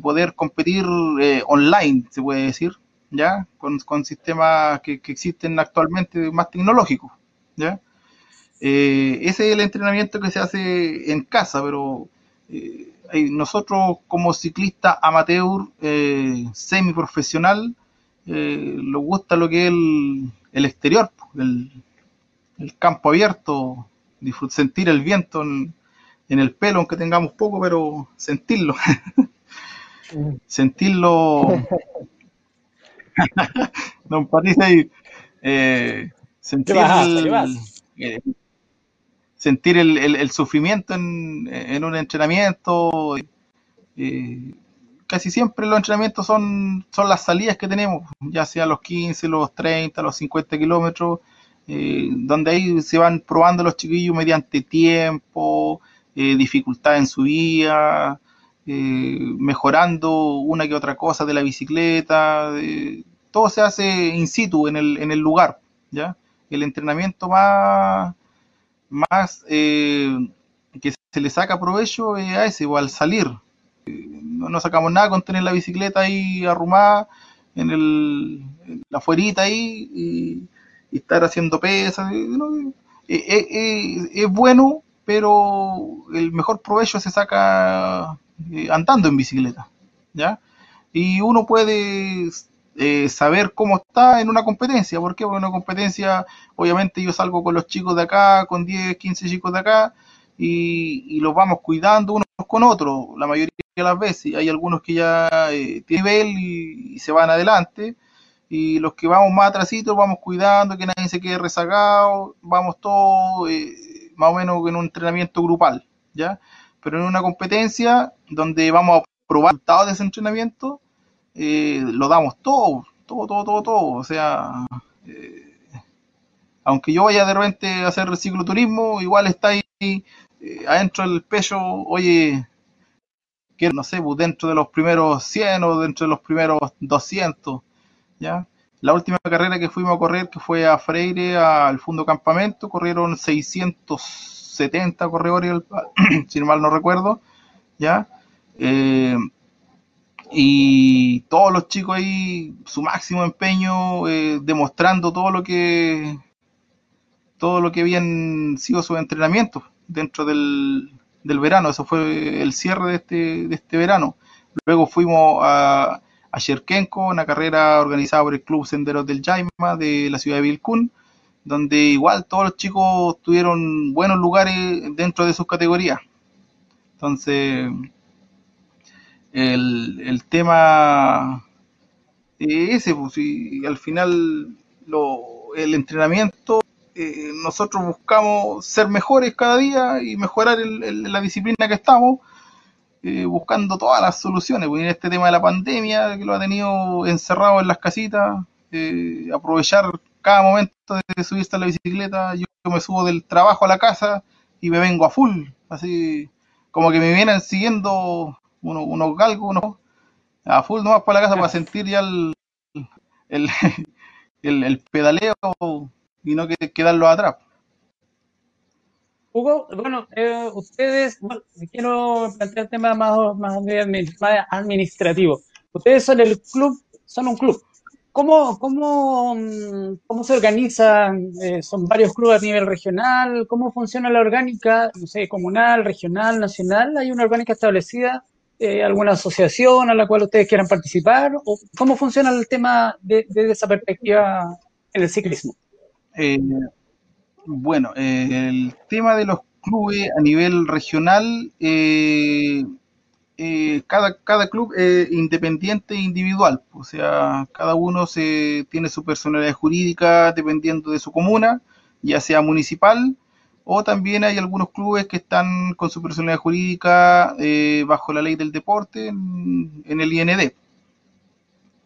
poder competir eh, online, se puede decir, ¿ya? Con, sistemas que existen actualmente más tecnológicos, ¿ya? Eh, ese es el entrenamiento que se hace en casa, pero eh, nosotros como ciclista amateur, eh, semiprofesional, eh, nos gusta lo que es el, el exterior, el, el campo abierto, sentir el viento en, en el pelo, aunque tengamos poco, pero sentirlo. sentirlo. Don Patricio ahí. Sentir el, el- sufrimiento en, en un entrenamiento. casi siempre los entrenamientos son, son las salidas que tenemos, ya sea los 15, los 30, los 50 kilómetros, eh, donde ahí se van probando los chiquillos mediante tiempo, eh, dificultad en su vía, eh, mejorando una que otra cosa de la bicicleta, todo se hace in situ en el, en el lugar, ¿ya? El entrenamiento más, más eh, que se le saca provecho es a ese, o al salir. Eh, no, sacamos nada con tener la bicicleta ahí arrumada en el, la afuerita ahí y, estar haciendo pesas. eh, eh, eh, eh, es bueno, pero el mejor provecho se saca eh, andando en bicicleta, ¿ya? Y uno puede eh, saber cómo está en una competencia. ¿Por qué? Porque en una competencia, obviamente yo salgo con los chicos de acá, con 10, 15 chicos de acá, y, los vamos cuidando unos con otros, la mayoría de las veces. Hay algunos que ya eh, tienen nivel y, y se van adelante, y los que vamos más atrasitos vamos cuidando, que nadie se quede rezagado, vamos todos eh, más o menos en un entrenamiento grupal, ¿ya? Pero en una competencia donde vamos a probar resultados de ese entrenamiento, eh, lo damos todo, todo, todo, todo, todo. O sea, eh, aunque yo vaya de repente a hacer cicloturismo, igual está ahí eh, adentro del pecho, oye, que no sé, pues dentro de los primeros 100 o dentro de los primeros 200, ¿ya? La última carrera que fuimos a correr, que fue a Freire, al Fundo Campamento, corrieron 670 corredores, si mal no recuerdo, ¿ya? Eh, y todos los chicos ahí, su máximo empeño, eh, demostrando todo lo que todo lo que habían sido sus entrenamientos dentro del, del verano. Eso fue el cierre de este, de este verano. Luego fuimos a, a Sherkenko, una carrera organizada por el Club Senderos del Jaima de la ciudad de Vilcún, donde igual todos los chicos tuvieron buenos lugares dentro de sus categorías. Entonces, el, el tema es ese, pues, y al final lo, el entrenamiento, eh, nosotros buscamos ser mejores cada día y mejorar el- la disciplina que estamos, eh, buscando todas las soluciones. Pues, en este tema de la pandemia, que lo ha tenido encerrado en las casitas, eh, aprovechar cada momento de subirse a la bicicleta. Yo me subo del trabajo a la casa y me vengo a full, así como que me vienen siguiendo unos, unos galgos, unos, a full nomás para la casa para sentir ya el, el, el, pedaleo y no que, quedarlo atrás. Hugo, bueno, eh, ustedes, bueno, quiero plantear el tema más, más, de admi- más administrativo. Ustedes son el club, son un club. ¿Cómo, cómo, mm, cómo se organizan? Eh, ¿Son varios clubes a nivel regional? ¿Cómo funciona la orgánica, no sé, comunal, regional, nacional? ¿Hay una orgánica establecida? Eh, ¿Alguna asociación a la cual ustedes quieran participar? ¿O cómo funciona el tema de- desde esa perspectiva en el ciclismo? Eh, bueno, el tema de los clubes a nivel regional, eh, eh, cada, cada club es independiente e individual, o sea, cada uno se, tiene su personalidad jurídica dependiendo de su comuna, ya sea municipal, o también hay algunos clubes que están con su personalidad jurídica eh, bajo la ley del deporte en, el IND,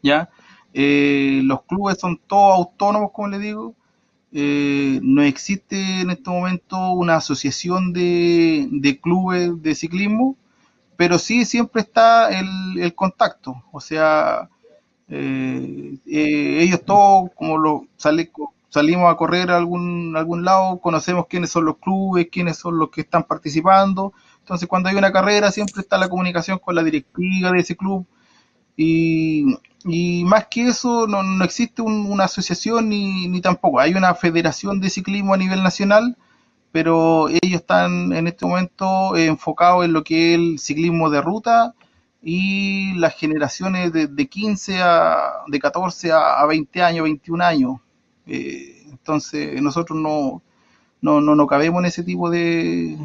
¿ya? Eh, los clubes son todos autónomos, como le digo, eh, no existe en este momento una asociación de, de clubes de ciclismo, pero sí siempre está el, el contacto. O sea, ellos todos, como lo, sale, salimos a correr a algún, algún lado, conocemos quiénes son los clubes, quiénes son los que están participando. Entonces, cuando hay una carrera, siempre está la comunicación con la directiva de ese club Y, y más que eso, no, no existe un- una asociación ni, ni tampoco. Hay una federación de ciclismo a nivel nacional, pero ellos están en este momento enfocados en lo que es el ciclismo de ruta y las generaciones de, de 15 a, de 14 a, a 20 años, 21 años. Eh, entonces, nosotros no, no, no, no cabemos en ese tipo de,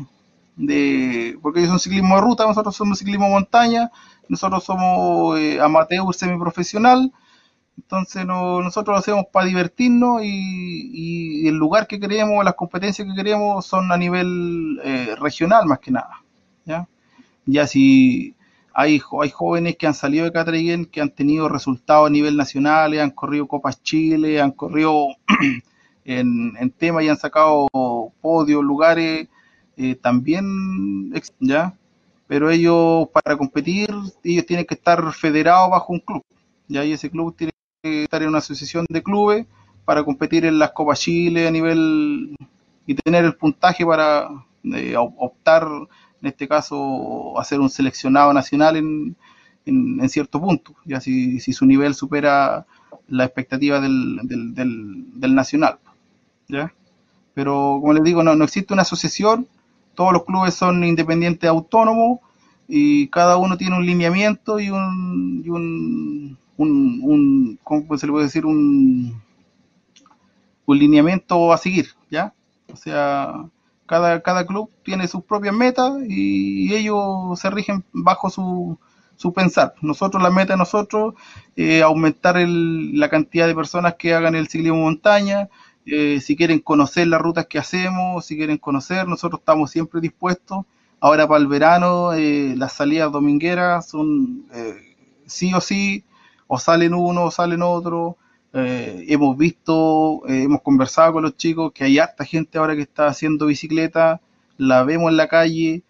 de, porque ellos son ciclismo de ruta, nosotros somos ciclismo montaña, nosotros somos eh, amateur semiprofesional, entonces no- nosotros lo hacemos para divertirnos y, y el lugar que queremos, las competencias que queremos son a nivel eh, regional más que nada, ¿ya? Ya si hay, hay jóvenes que han salido de Catraiguén que han tenido resultados a nivel nacional, han corrido Copas Chile, han corrido en, en temas y han sacado podios, lugares, eh, también, ¿ya? Pero ellos para competir, ellos tienen que estar federados bajo un club, ¿ya? Y ese club tiene que estar en una asociación de clubes para competir en las Copas Chile a nivel y tener el puntaje para eh, op- optar, en este caso, a ser un seleccionado nacional en, en, en cierto punto, ya si, si su nivel supera la expectativa del, del, del, nacional, ¿ya? Pero como les digo, no, no existe una asociación, todos los clubes son independientes autónomos y cada uno tiene un lineamiento y un, y un, un, un- ¿cómo se le puede decir? Un, un lineamiento a seguir, ¿ya? O sea, cada, cada club tiene sus propias metas y, ellos se rigen bajo su, su pensar. Nosotros, la meta de nosotros, eh, aumentar el- la cantidad de personas que hagan el ciclismo montaña, eh, si quieren conocer las rutas que hacemos, si quieren conocer, nosotros estamos siempre dispuestos. Ahora para el verano, eh, las salidas domingueras son eh, sí o sí, o salen uno o salen otro. Eh, hemos visto, eh, hemos conversado con los chicos que hay harta gente ahora que está haciendo bicicleta, la vemos en la calle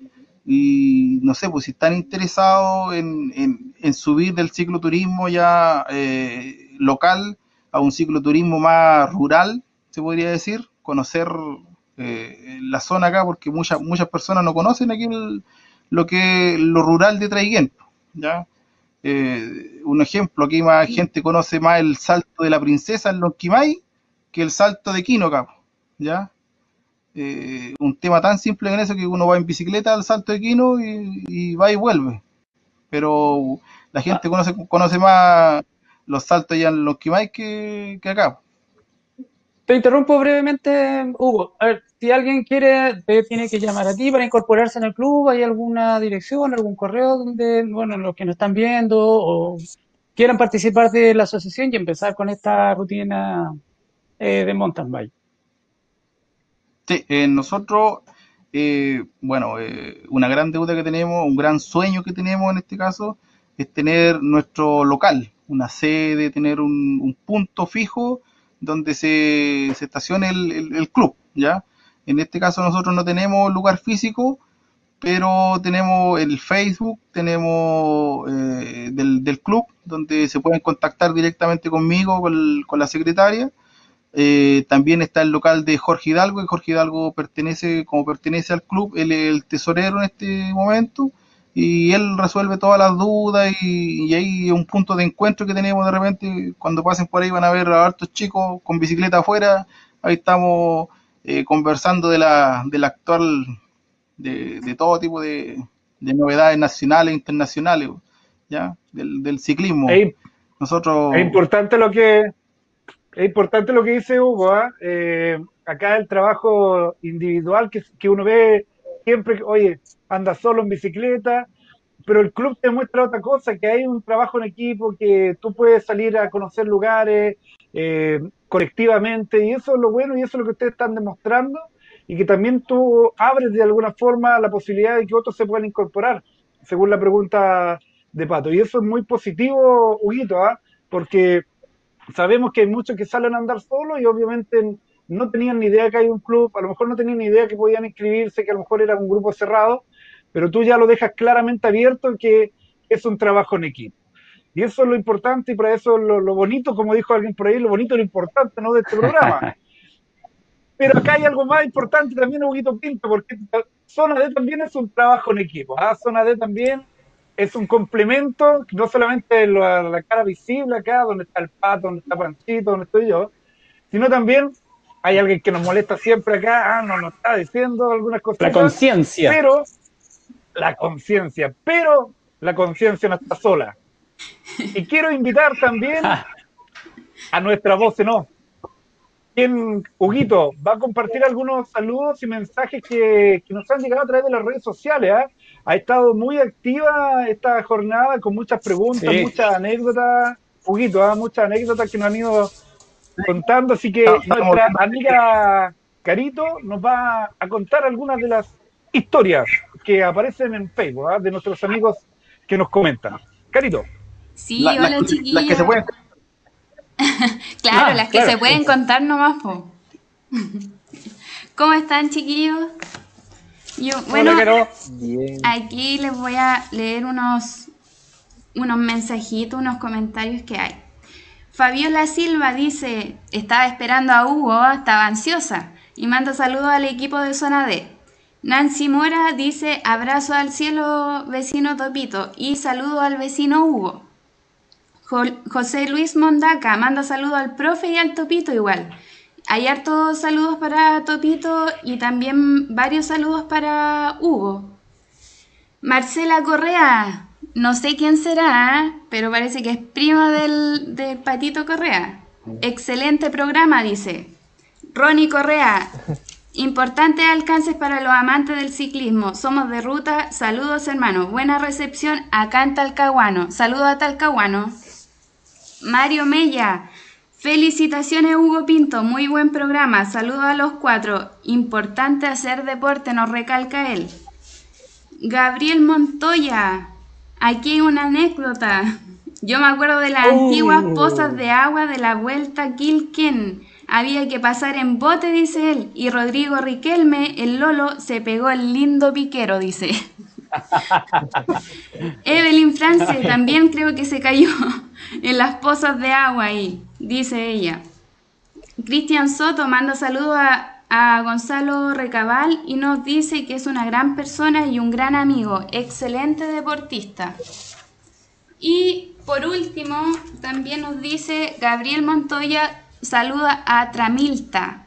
y no sé, pues si están interesados en, en- subir del cicloturismo ya eh, local a un cicloturismo más rural, se podría decir, conocer eh, la zona acá, porque muchas muchas personas no conocen aquí lo que lo rural de Traiguén, ¿ya? Eh, un ejemplo, aquí más gente conoce más el salto de la princesa en Lonquimay que el salto de Quino acá, ¿ya? Eh, un tema tan simple en eso que uno va en bicicleta al salto de Quino y, y va y vuelve. Pero la gente conoce, conoce más los saltos allá en Lonquimay que, que acá. Te interrumpo brevemente, Hugo. A ver, si alguien quiere, te tiene que llamar a ti para incorporarse en el club. ¿Hay alguna dirección, algún correo donde, bueno, los que nos están viendo o quieran participar de la asociación y empezar con esta rutina eh, de mountain bike? Sí, eh, nosotros, eh, bueno, eh, una gran deuda que tenemos, un gran sueño que tenemos en este caso, es tener nuestro local, una sede, tener un, un punto fijo donde se, se estacione el, club, ¿ya? En este caso nosotros no tenemos lugar físico, pero tenemos el Facebook, tenemos eh, del, del club, donde se pueden contactar directamente conmigo, con, el- con la secretaria. Eh, también está el local de Jorge Hidalgo, y Jorge Hidalgo pertenece, como pertenece al club, él es el tesorero en este momento, y él resuelve todas las dudas, y, y ahí un punto de encuentro que tenemos de repente, cuando pasen por ahí van a ver a hartos chicos con bicicleta afuera, ahí estamos eh, conversando de la, de la actual, de, de todo tipo de, de novedades nacionales e internacionales, ¿ya? Del, del ciclismo. Es, Nosotros... es importante lo que es importante lo que dice Hugo. ¿ah? Eh, acá el trabajo individual que, que uno ve siempre, que, oye, anda solo en bicicleta, pero el club te muestra otra cosa, que hay un trabajo en equipo, que tú puedes salir a conocer lugares eh, colectivamente, y eso es lo bueno y eso es lo que ustedes están demostrando, y que también tú abres de alguna forma la posibilidad de que otros se puedan incorporar, según la pregunta de Pato. Y eso es muy positivo, Huguito, ¿ah? porque sabemos que hay muchos que salen a andar solos y obviamente no tenían ni idea que hay un club, a lo mejor no tenían ni idea que podían inscribirse, que a lo mejor era un grupo cerrado, pero tú ya lo dejas claramente abierto que es un trabajo en equipo. Y eso es lo importante y para eso lo, lo bonito, como dijo alguien por ahí, lo bonito y lo importante ¿no? de este programa. Pero acá hay algo más importante también, Huguito Pinto, porque Zona D también es un trabajo en equipo. ¿ah? Zona D también es un complemento, no solamente la, la cara visible acá, donde está el pato, donde está Panchito, donde estoy yo, sino también hay alguien que nos molesta siempre acá, ah, no nos está diciendo algunas cosas. La conciencia. Pero, la conciencia, pero la conciencia no está sola. Y quiero invitar también a nuestra voz en off. Quien, Huguito, va a compartir algunos saludos y mensajes que, que nos han llegado a través de las redes sociales. ¿ah? Ha estado muy activa esta jornada con muchas preguntas, Sí. muchas anécdotas. Huguito, ¿ah? muchas anécdotas que nos han ido contando. Así que nuestra amiga Carito nos va a contar algunas de las historias que aparecen en Facebook ¿ah? de nuestros amigos que nos comentan. Carito. Sí, La- hola chiquillos. las que se pueden Claro, Ah, las que claro. se pueden contar nomás, po. ¿Cómo están, chiquillos? Yo, bueno, Hola. Bien. aquí les voy a leer unos, unos mensajitos, unos comentarios que hay. Fabiola Silva dice, estaba esperando a Hugo, estaba ansiosa, y manda saludos al equipo de Zona D. Nancy Mora dice, abrazo al cielo vecino Topito y saludo al vecino Hugo. Jo- José Luis Mondaca manda saludos al profe y al Topito igual. Hay hartos saludos para Topito y también varios saludos para Hugo. Marcela Correa, no sé quién será, ¿eh? pero parece que es prima del, del Patito Correa. Excelente programa, dice. Ronnie Correa, importantes alcances para los amantes del ciclismo. Somos de ruta. Saludos, hermanos. Buena recepción acá en Talcahuano. Saludos a Talcahuano. Mario Mella. Felicitaciones Hugo Pinto, muy buen programa. Saludos a los cuatro. Importante hacer deporte, nos recalca él. Gabriel Montoya, aquí hay una anécdota. Yo me acuerdo de las Oh. antiguas pozas de agua de la vuelta Quilquén. Había que pasar en bote, dice él. Y Rodrigo Riquelme, el Lolo, se pegó el lindo piquero, dice. Evelyn France también creo que se cayó en las pozas de agua ahí, dice ella. Cristian Soto manda saludos a, a Gonzalo Recabal y nos dice que es una gran persona y un gran amigo, excelente deportista. Y por último, también nos dice Gabriel Montoya, saluda a Tramilta,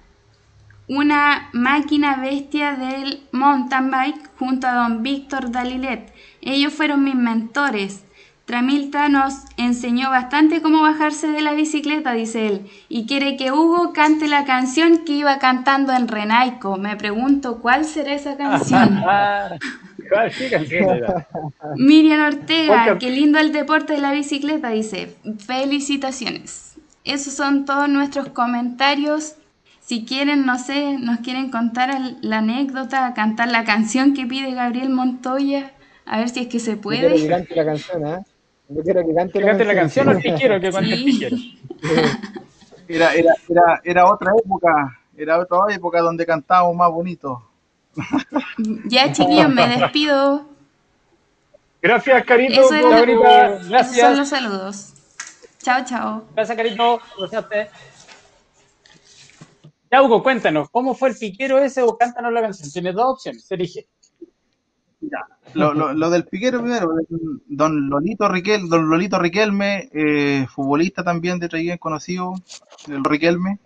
una máquina bestia del mountain bike junto a don Víctor Dalilet. Ellos fueron mis mentores. Tramilta nos enseñó bastante cómo bajarse de la bicicleta, dice él, y quiere que Hugo cante la canción que iba cantando en Renaico. Me pregunto cuál será esa canción. ¿Cuál sí, canción era? Miriam Ortega, qué lindo el deporte de la bicicleta, dice. Felicitaciones. Esos son todos nuestros comentarios. Si quieren, no sé, nos quieren contar la anécdota, cantar la canción que pide Gabriel Montoya, a ver si es que se Yo quiero que puede. cante la canción. Yo quiero que cante Que la cante la canción o el piquero, que cuente el Sí. piquero. Era, era, era, era otra época, era otra época donde cantábamos más bonito. Ya, chiquillos, me despido. Gracias, Carito. Eso era- Esos son Gracias. los saludos. Chao, chao. Gracias, Carito. Gracias a usted. Ya, Hugo, cuéntanos, ¿cómo fue el piquero ese o cántanos la canción? Tienes dos opciones, elige. Lo, lo, lo del piquero primero, don Lolito Riquel, don Lolito Riquelme, eh, futbolista también de Traiguén conocido, el Riquelme,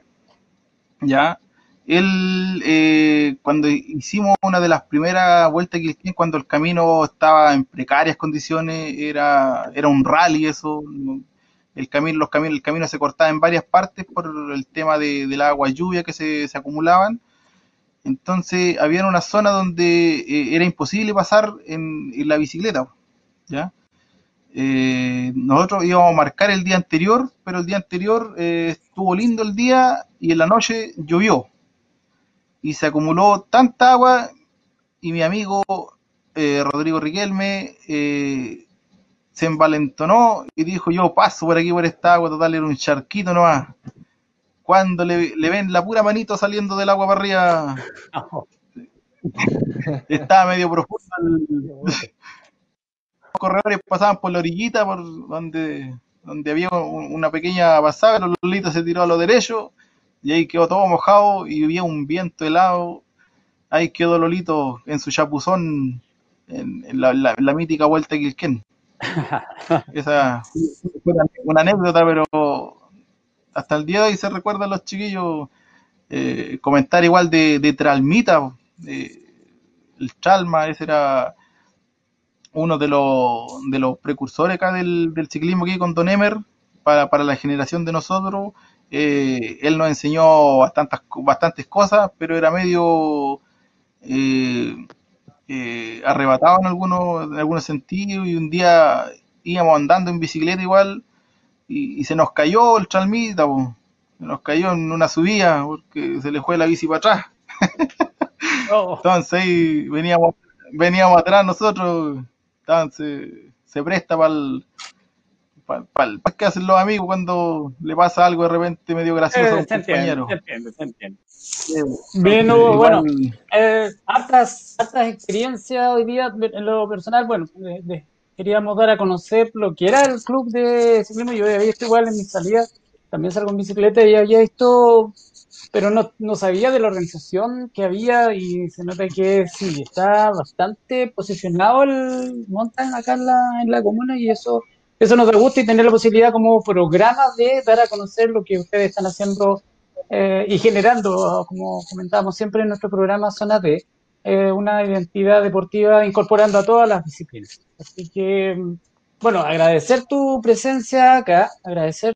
ya. Él, eh, cuando hicimos una de las primeras vueltas de Quilquén, cuando el camino estaba en precarias condiciones, era, era un rally eso, el camino, los el camino se cortaba en varias partes por el tema de, del agua lluvia que se, se acumulaban. Entonces había una zona donde eh, era imposible pasar en, la bicicleta, ¿ya? Eh, nosotros íbamos a marcar el día anterior, pero el día anterior eh, estuvo lindo el día y en la noche llovió. Y se acumuló tanta agua y mi amigo Rodrigo Riquelme se envalentonó y dijo yo paso por aquí por esta agua, total era un charquito nomás. Cuando le, le ven la pura manito saliendo del agua para arriba, estaba medio profundo. el- Los corredores pasaban por la orillita, por donde, donde había un- una pequeña pasada, el Lolito se tiró a lo derecho y ahí quedó todo mojado y había un viento helado. Ahí quedó Lolito en su chapuzón en, en la, la- la mítica vuelta de Quilquén. Esa fue una anécdota, pero hasta el día de hoy se recuerdan los chiquillos eh, comentar igual de, de Tralmita, el Chalma, ese era uno de los, de los precursores acá del, ciclismo aquí con Don Emer, para, para la generación de nosotros. Eh, él nos enseñó bastantes, bastantes cosas, pero era medio eh, eh, arrebatado en algunos, en algunos sentidos y un día íbamos andando en bicicleta igual y, se nos cayó el chalmita, se nos cayó en una subida porque se le fue la bici para atrás. Oh. Entonces ahí veníamos, veníamos atrás nosotros, entonces se presta para el para que hacen los amigos cuando le pasa algo de repente medio gracioso a un eh, compañero. Bien, bueno, eh, hartas, hartas experiencias hoy día en lo personal, bueno, queríamos dar a conocer lo que era el club de ciclismo, yo había visto igual en mi salida, también salgo en bicicleta y había visto, pero no, no sabía de la organización que había y se nota que sí, está bastante posicionado el mountain acá en la, en la comuna y eso eso nos gusta y tener la posibilidad como programa de dar a conocer lo que ustedes están haciendo eh, y generando, como comentábamos siempre en nuestro programa Zona D, eh, una identidad deportiva incorporando a todas las disciplinas. Así que, bueno, agradecer tu presencia acá, agradecer.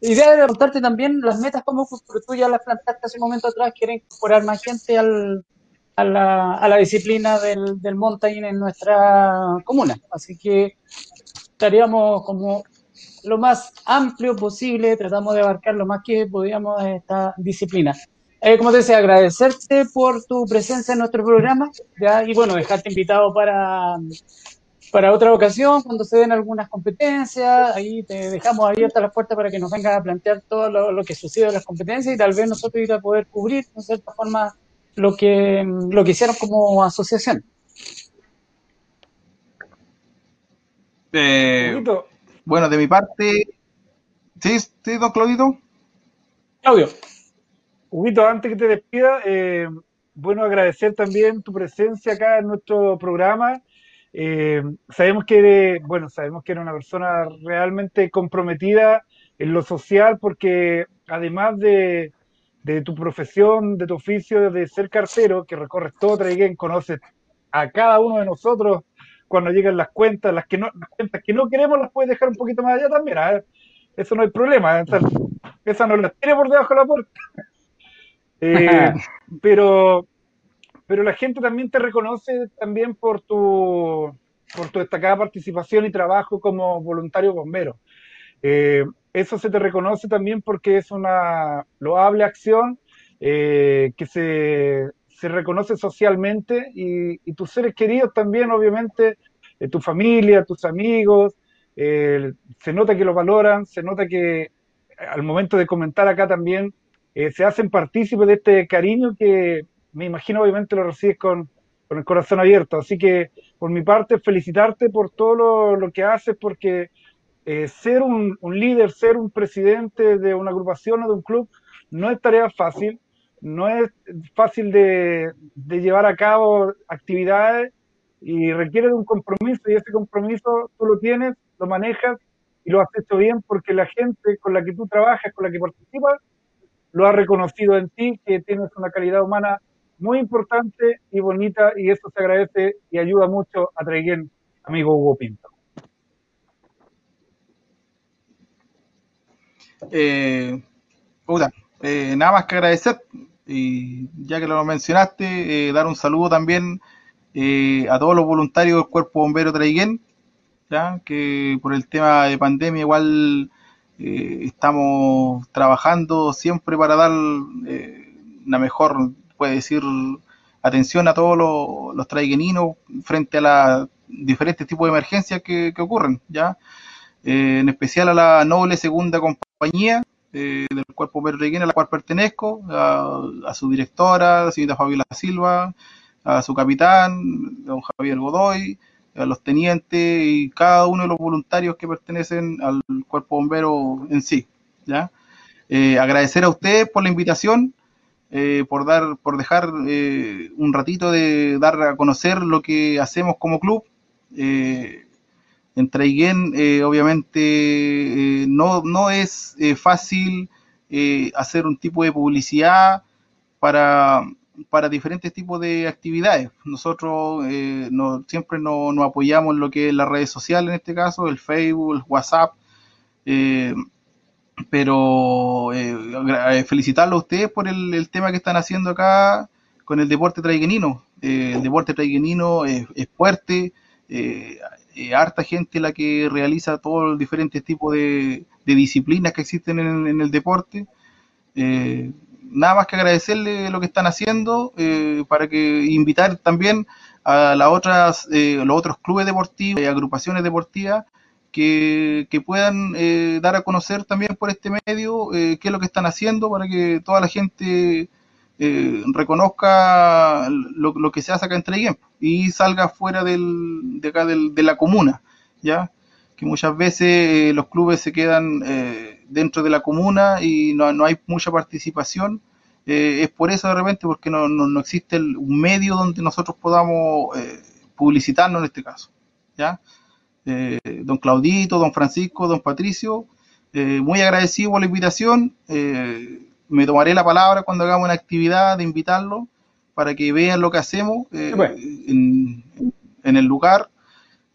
Idea de preguntarte también las metas, como tú ya las plantaste hace un momento atrás, quieren incorporar más gente al, a, la, a la disciplina del, del mountain en nuestra comuna. Así que estaríamos como lo más amplio posible, tratamos de abarcar lo más que podíamos esta disciplina. Eh, como te decía, agradecerte por tu presencia en nuestro programa y bueno, dejarte invitado para, para otra ocasión, cuando se den algunas competencias, ahí te dejamos abierta la puerta para que nos vengas a plantear todo lo, que sucede en las competencias y tal vez nosotros ir a poder cubrir, de cierta forma, lo que, lo que hicieron como asociación. Eh, bueno, de mi parte. ¿Sí, sí don Claudito? Claudio. Huguito, antes que te despida, eh, bueno, agradecer también tu presencia acá en nuestro programa. Eh, sabemos que eres, bueno, sabemos que eres una persona realmente comprometida en lo social porque además de, de tu profesión, de tu oficio de ser cartero, que recorres todo Traiguén, conoces a cada uno de nosotros cuando llegan las cuentas, las que no, las cuentas que no queremos las puedes dejar un poquito más allá también. ¿eh? Eso no hay problema. ¿eh? Esa, no las tiene por debajo de la puerta. Eh, pero, pero la gente también te reconoce también por tu, por tu destacada participación y trabajo como voluntario bombero. eso se te reconoce también porque es una loable acción que se se reconoce socialmente y, tus seres queridos también, obviamente, eh, tu familia, tus amigos, eh, se nota que lo valoran, se nota que eh, al momento de comentar acá también se hacen partícipes de este cariño que me imagino obviamente lo recibes con, el corazón abierto. Así que por mi parte, felicitarte por todo lo, que haces, porque ser un, líder, ser un presidente de una agrupación o de un club no es tarea fácil no es fácil de, llevar a cabo actividades y requiere de un compromiso y ese compromiso tú lo tienes, lo manejas y lo has hecho bien porque la gente con la que tú trabajas, con la que participas, lo ha reconocido en ti, que tienes una calidad humana muy importante y bonita y eso se agradece y ayuda mucho a Traiguén, amigo Hugo Pinto. Eh, eh, nada más que agradecer y ya que lo mencionaste, eh, dar un saludo también eh, a todos los voluntarios del Cuerpo Bombero Traiguén, ¿ya? que por el tema de pandemia igual eh, estamos trabajando siempre para dar la mejor, puede decir, atención a todos los, los traigueninos frente a los diferentes tipos de emergencias que, que ocurren, ¿ya? en especial a la noble segunda compañía, del cuerpo peregrino a la cual pertenezco, a, su directora, la señorita Fabiola Silva, a su capitán, don Javier Godoy, a los tenientes y cada uno de los voluntarios que pertenecen al cuerpo bombero en sí. ¿ya? Eh, agradecer a ustedes por la invitación, eh, por dar, por dejar eh, un ratito de dar a conocer lo que hacemos como club. En Traiguén, eh, obviamente, eh, no, no es eh, fácil hacer un tipo de publicidad para, para diferentes tipos de actividades. Nosotros no- siempre no- nos apoyamos en lo que es las redes sociales, en este caso, el Facebook, el WhatsApp. pero eh, felicitarlo a ustedes por el, tema que están haciendo acá con el deporte traiguenino. El deporte traiguenino es, es fuerte, eh, eh, harta gente la que realiza todos los diferentes tipos de, disciplinas que existen en, en el deporte. Eh, nada más que agradecerle lo que están haciendo eh, para que invitar también a las otras, eh, los otros clubes deportivos, eh, agrupaciones deportivas que, que puedan dar a conocer también por este medio qué es lo que están haciendo para que toda la gente eh, reconozca lo, que se hace acá en y salga fuera del, de acá del- de la comuna, ¿ya? Que muchas veces eh, los clubes se quedan eh, dentro de la comuna y no, no hay mucha participación. Es por eso de repente, porque no, no, no existe un medio donde nosotros podamos publicitarnos en este caso, ¿ya? don Claudito, don Francisco, don Patricio, muy agradecido por la invitación. Me tomaré la palabra cuando hagamos una actividad de invitarlo para que vean lo que hacemos eh, Bueno. en, en el lugar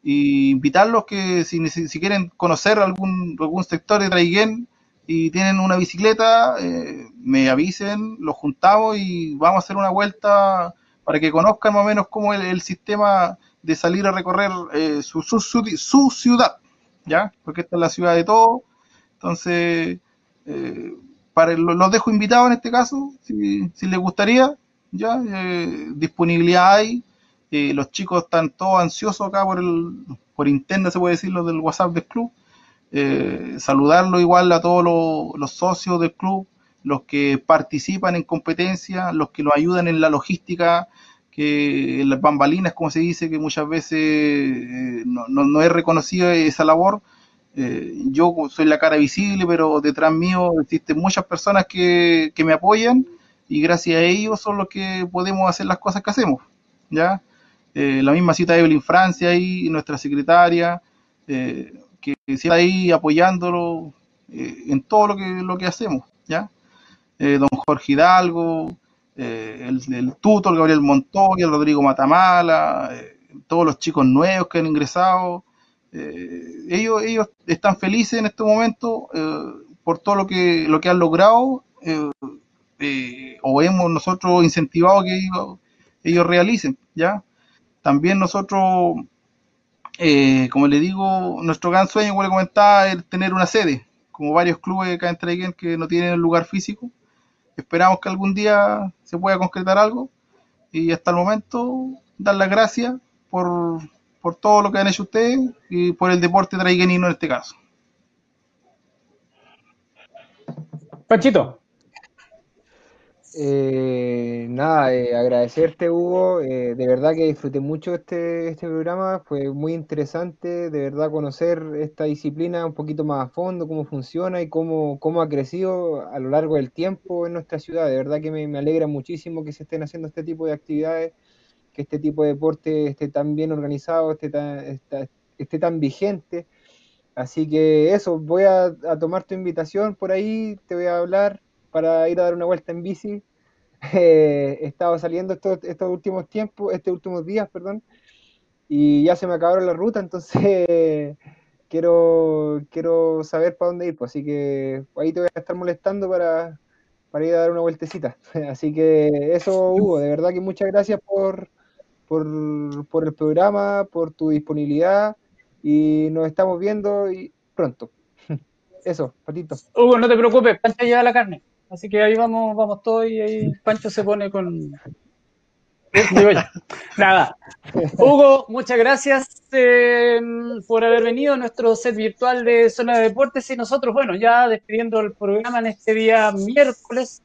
y invitarlos que si, quieren conocer algún, algún sector de Traiguén y tienen una bicicleta, eh, me avisen, los juntamos y vamos a hacer una vuelta para que conozcan más o menos cómo es el, el sistema de salir a recorrer eh, su, su, su, su ciudad, ¿ya? Porque esta es la ciudad de todos. Entonces, para lo- los dejo invitados en este caso, si, si les gustaría, ya, eh, disponibilidad hay. Eh, los chicos están todos ansiosos acá por el, por internet, se puede decir, los del WhatsApp del club. Eh, saludarlo igual a todos los, los socios del club, los que participan en competencia, los que nos ayudan en la logística, que en las bambalinas, como se dice, que muchas veces no, no, no es reconocida esa labor. Eh, yo soy la cara visible, pero detrás mío existen muchas personas que, que me apoyan y gracias a ellos son los que podemos hacer las cosas que hacemos. ¿ya? Eh, la misma cita de Evelyn Francia ahí, nuestra secretaria, eh, que está ahí apoyándolo eh, en todo lo que, lo que hacemos. ¿ya? Don Jorge Hidalgo, el, el Tuto, el Gabriel Montoya, Rodrigo Matamala, todos los chicos nuevos que han ingresado. Eh, ellos, ellos están felices en este momento eh, por todo lo que, lo que han logrado eh, o hemos nosotros incentivado que ellos, realicen. ¿ya? También nosotros, como le digo, nuestro gran sueño, como le comentaba, es tener una sede, como varios clubes acá en Traiguén que no tienen lugar físico. Esperamos que algún día se pueda concretar algo y hasta el momento dar las gracias por, por todo lo que han hecho ustedes y por el deporte traiguenino en este caso. Panchito. Eh, nada, eh, agradecerte Hugo, eh, de verdad que disfruté mucho este, este programa, fue muy interesante, de verdad conocer esta disciplina un poquito más a fondo, cómo funciona y cómo, cómo ha crecido a lo largo del tiempo en nuestra ciudad, de verdad que me, me alegra muchísimo que se estén haciendo este tipo de actividades, que este tipo de deporte esté tan bien organizado, esté tan, esté tan vigente. Así que eso, voy a, a tomar tu invitación por ahí, te voy a hablar para ir a dar una vuelta en bici. Eh, he estado saliendo estos, estos últimos tiempos, estos últimos días, perdón, y ya se me acabaron la ruta, entonces quiero, quiero saber para dónde ir, pues, así que ahí te voy a estar molestando para, para ir a dar una vueltecita. Así que eso, Hugo, de verdad que muchas gracias por, por, por el programa, por tu disponibilidad y nos estamos viendo y pronto. Eso, Patito. Hugo, no te preocupes, Pancho lleva la carne. Así que ahí vamos, vamos todos y ahí Pancho se pone con. Nada. Hugo, muchas gracias eh, por haber venido a nuestro set virtual de Zona de Deportes y nosotros, bueno, ya despidiendo el programa en este día miércoles,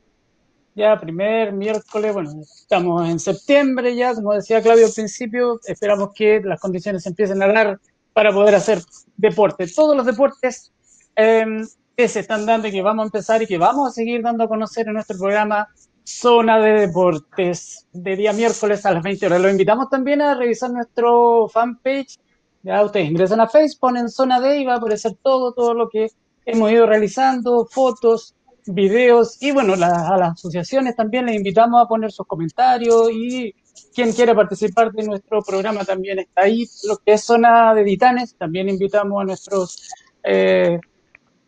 ya primer miércoles, bueno, estamos en septiembre ya, como decía Claudio al principio, esperamos que las condiciones empiecen a dar para poder hacer deporte. Todos los deportes eh, que se están dando y que vamos a empezar y que vamos a seguir dando a conocer en nuestro programa Zona de Deportes de día miércoles a las 20 horas. Los invitamos también a revisar nuestro fanpage Ya ustedes ingresan a Facebook, ponen zona D y va a aparecer todo, todo lo que hemos ido realizando, fotos, videos y bueno, a las asociaciones también les invitamos a poner sus comentarios y quien quiera participar de nuestro programa también está ahí. Lo que es zona de Titanes, también invitamos a nuestros eh,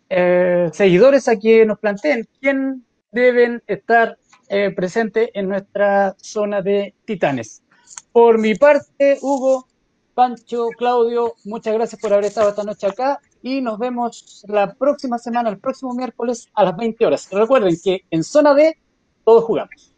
eh, seguidores a que nos planteen quién deben estar eh, presentes en nuestra zona de Titanes. Por mi parte, Hugo, Pancho, Claudio, muchas gracias por haber estado esta noche acá y nos vemos la próxima semana, el próximo miércoles a las 20 horas. Recuerden que en zona D todos jugamos.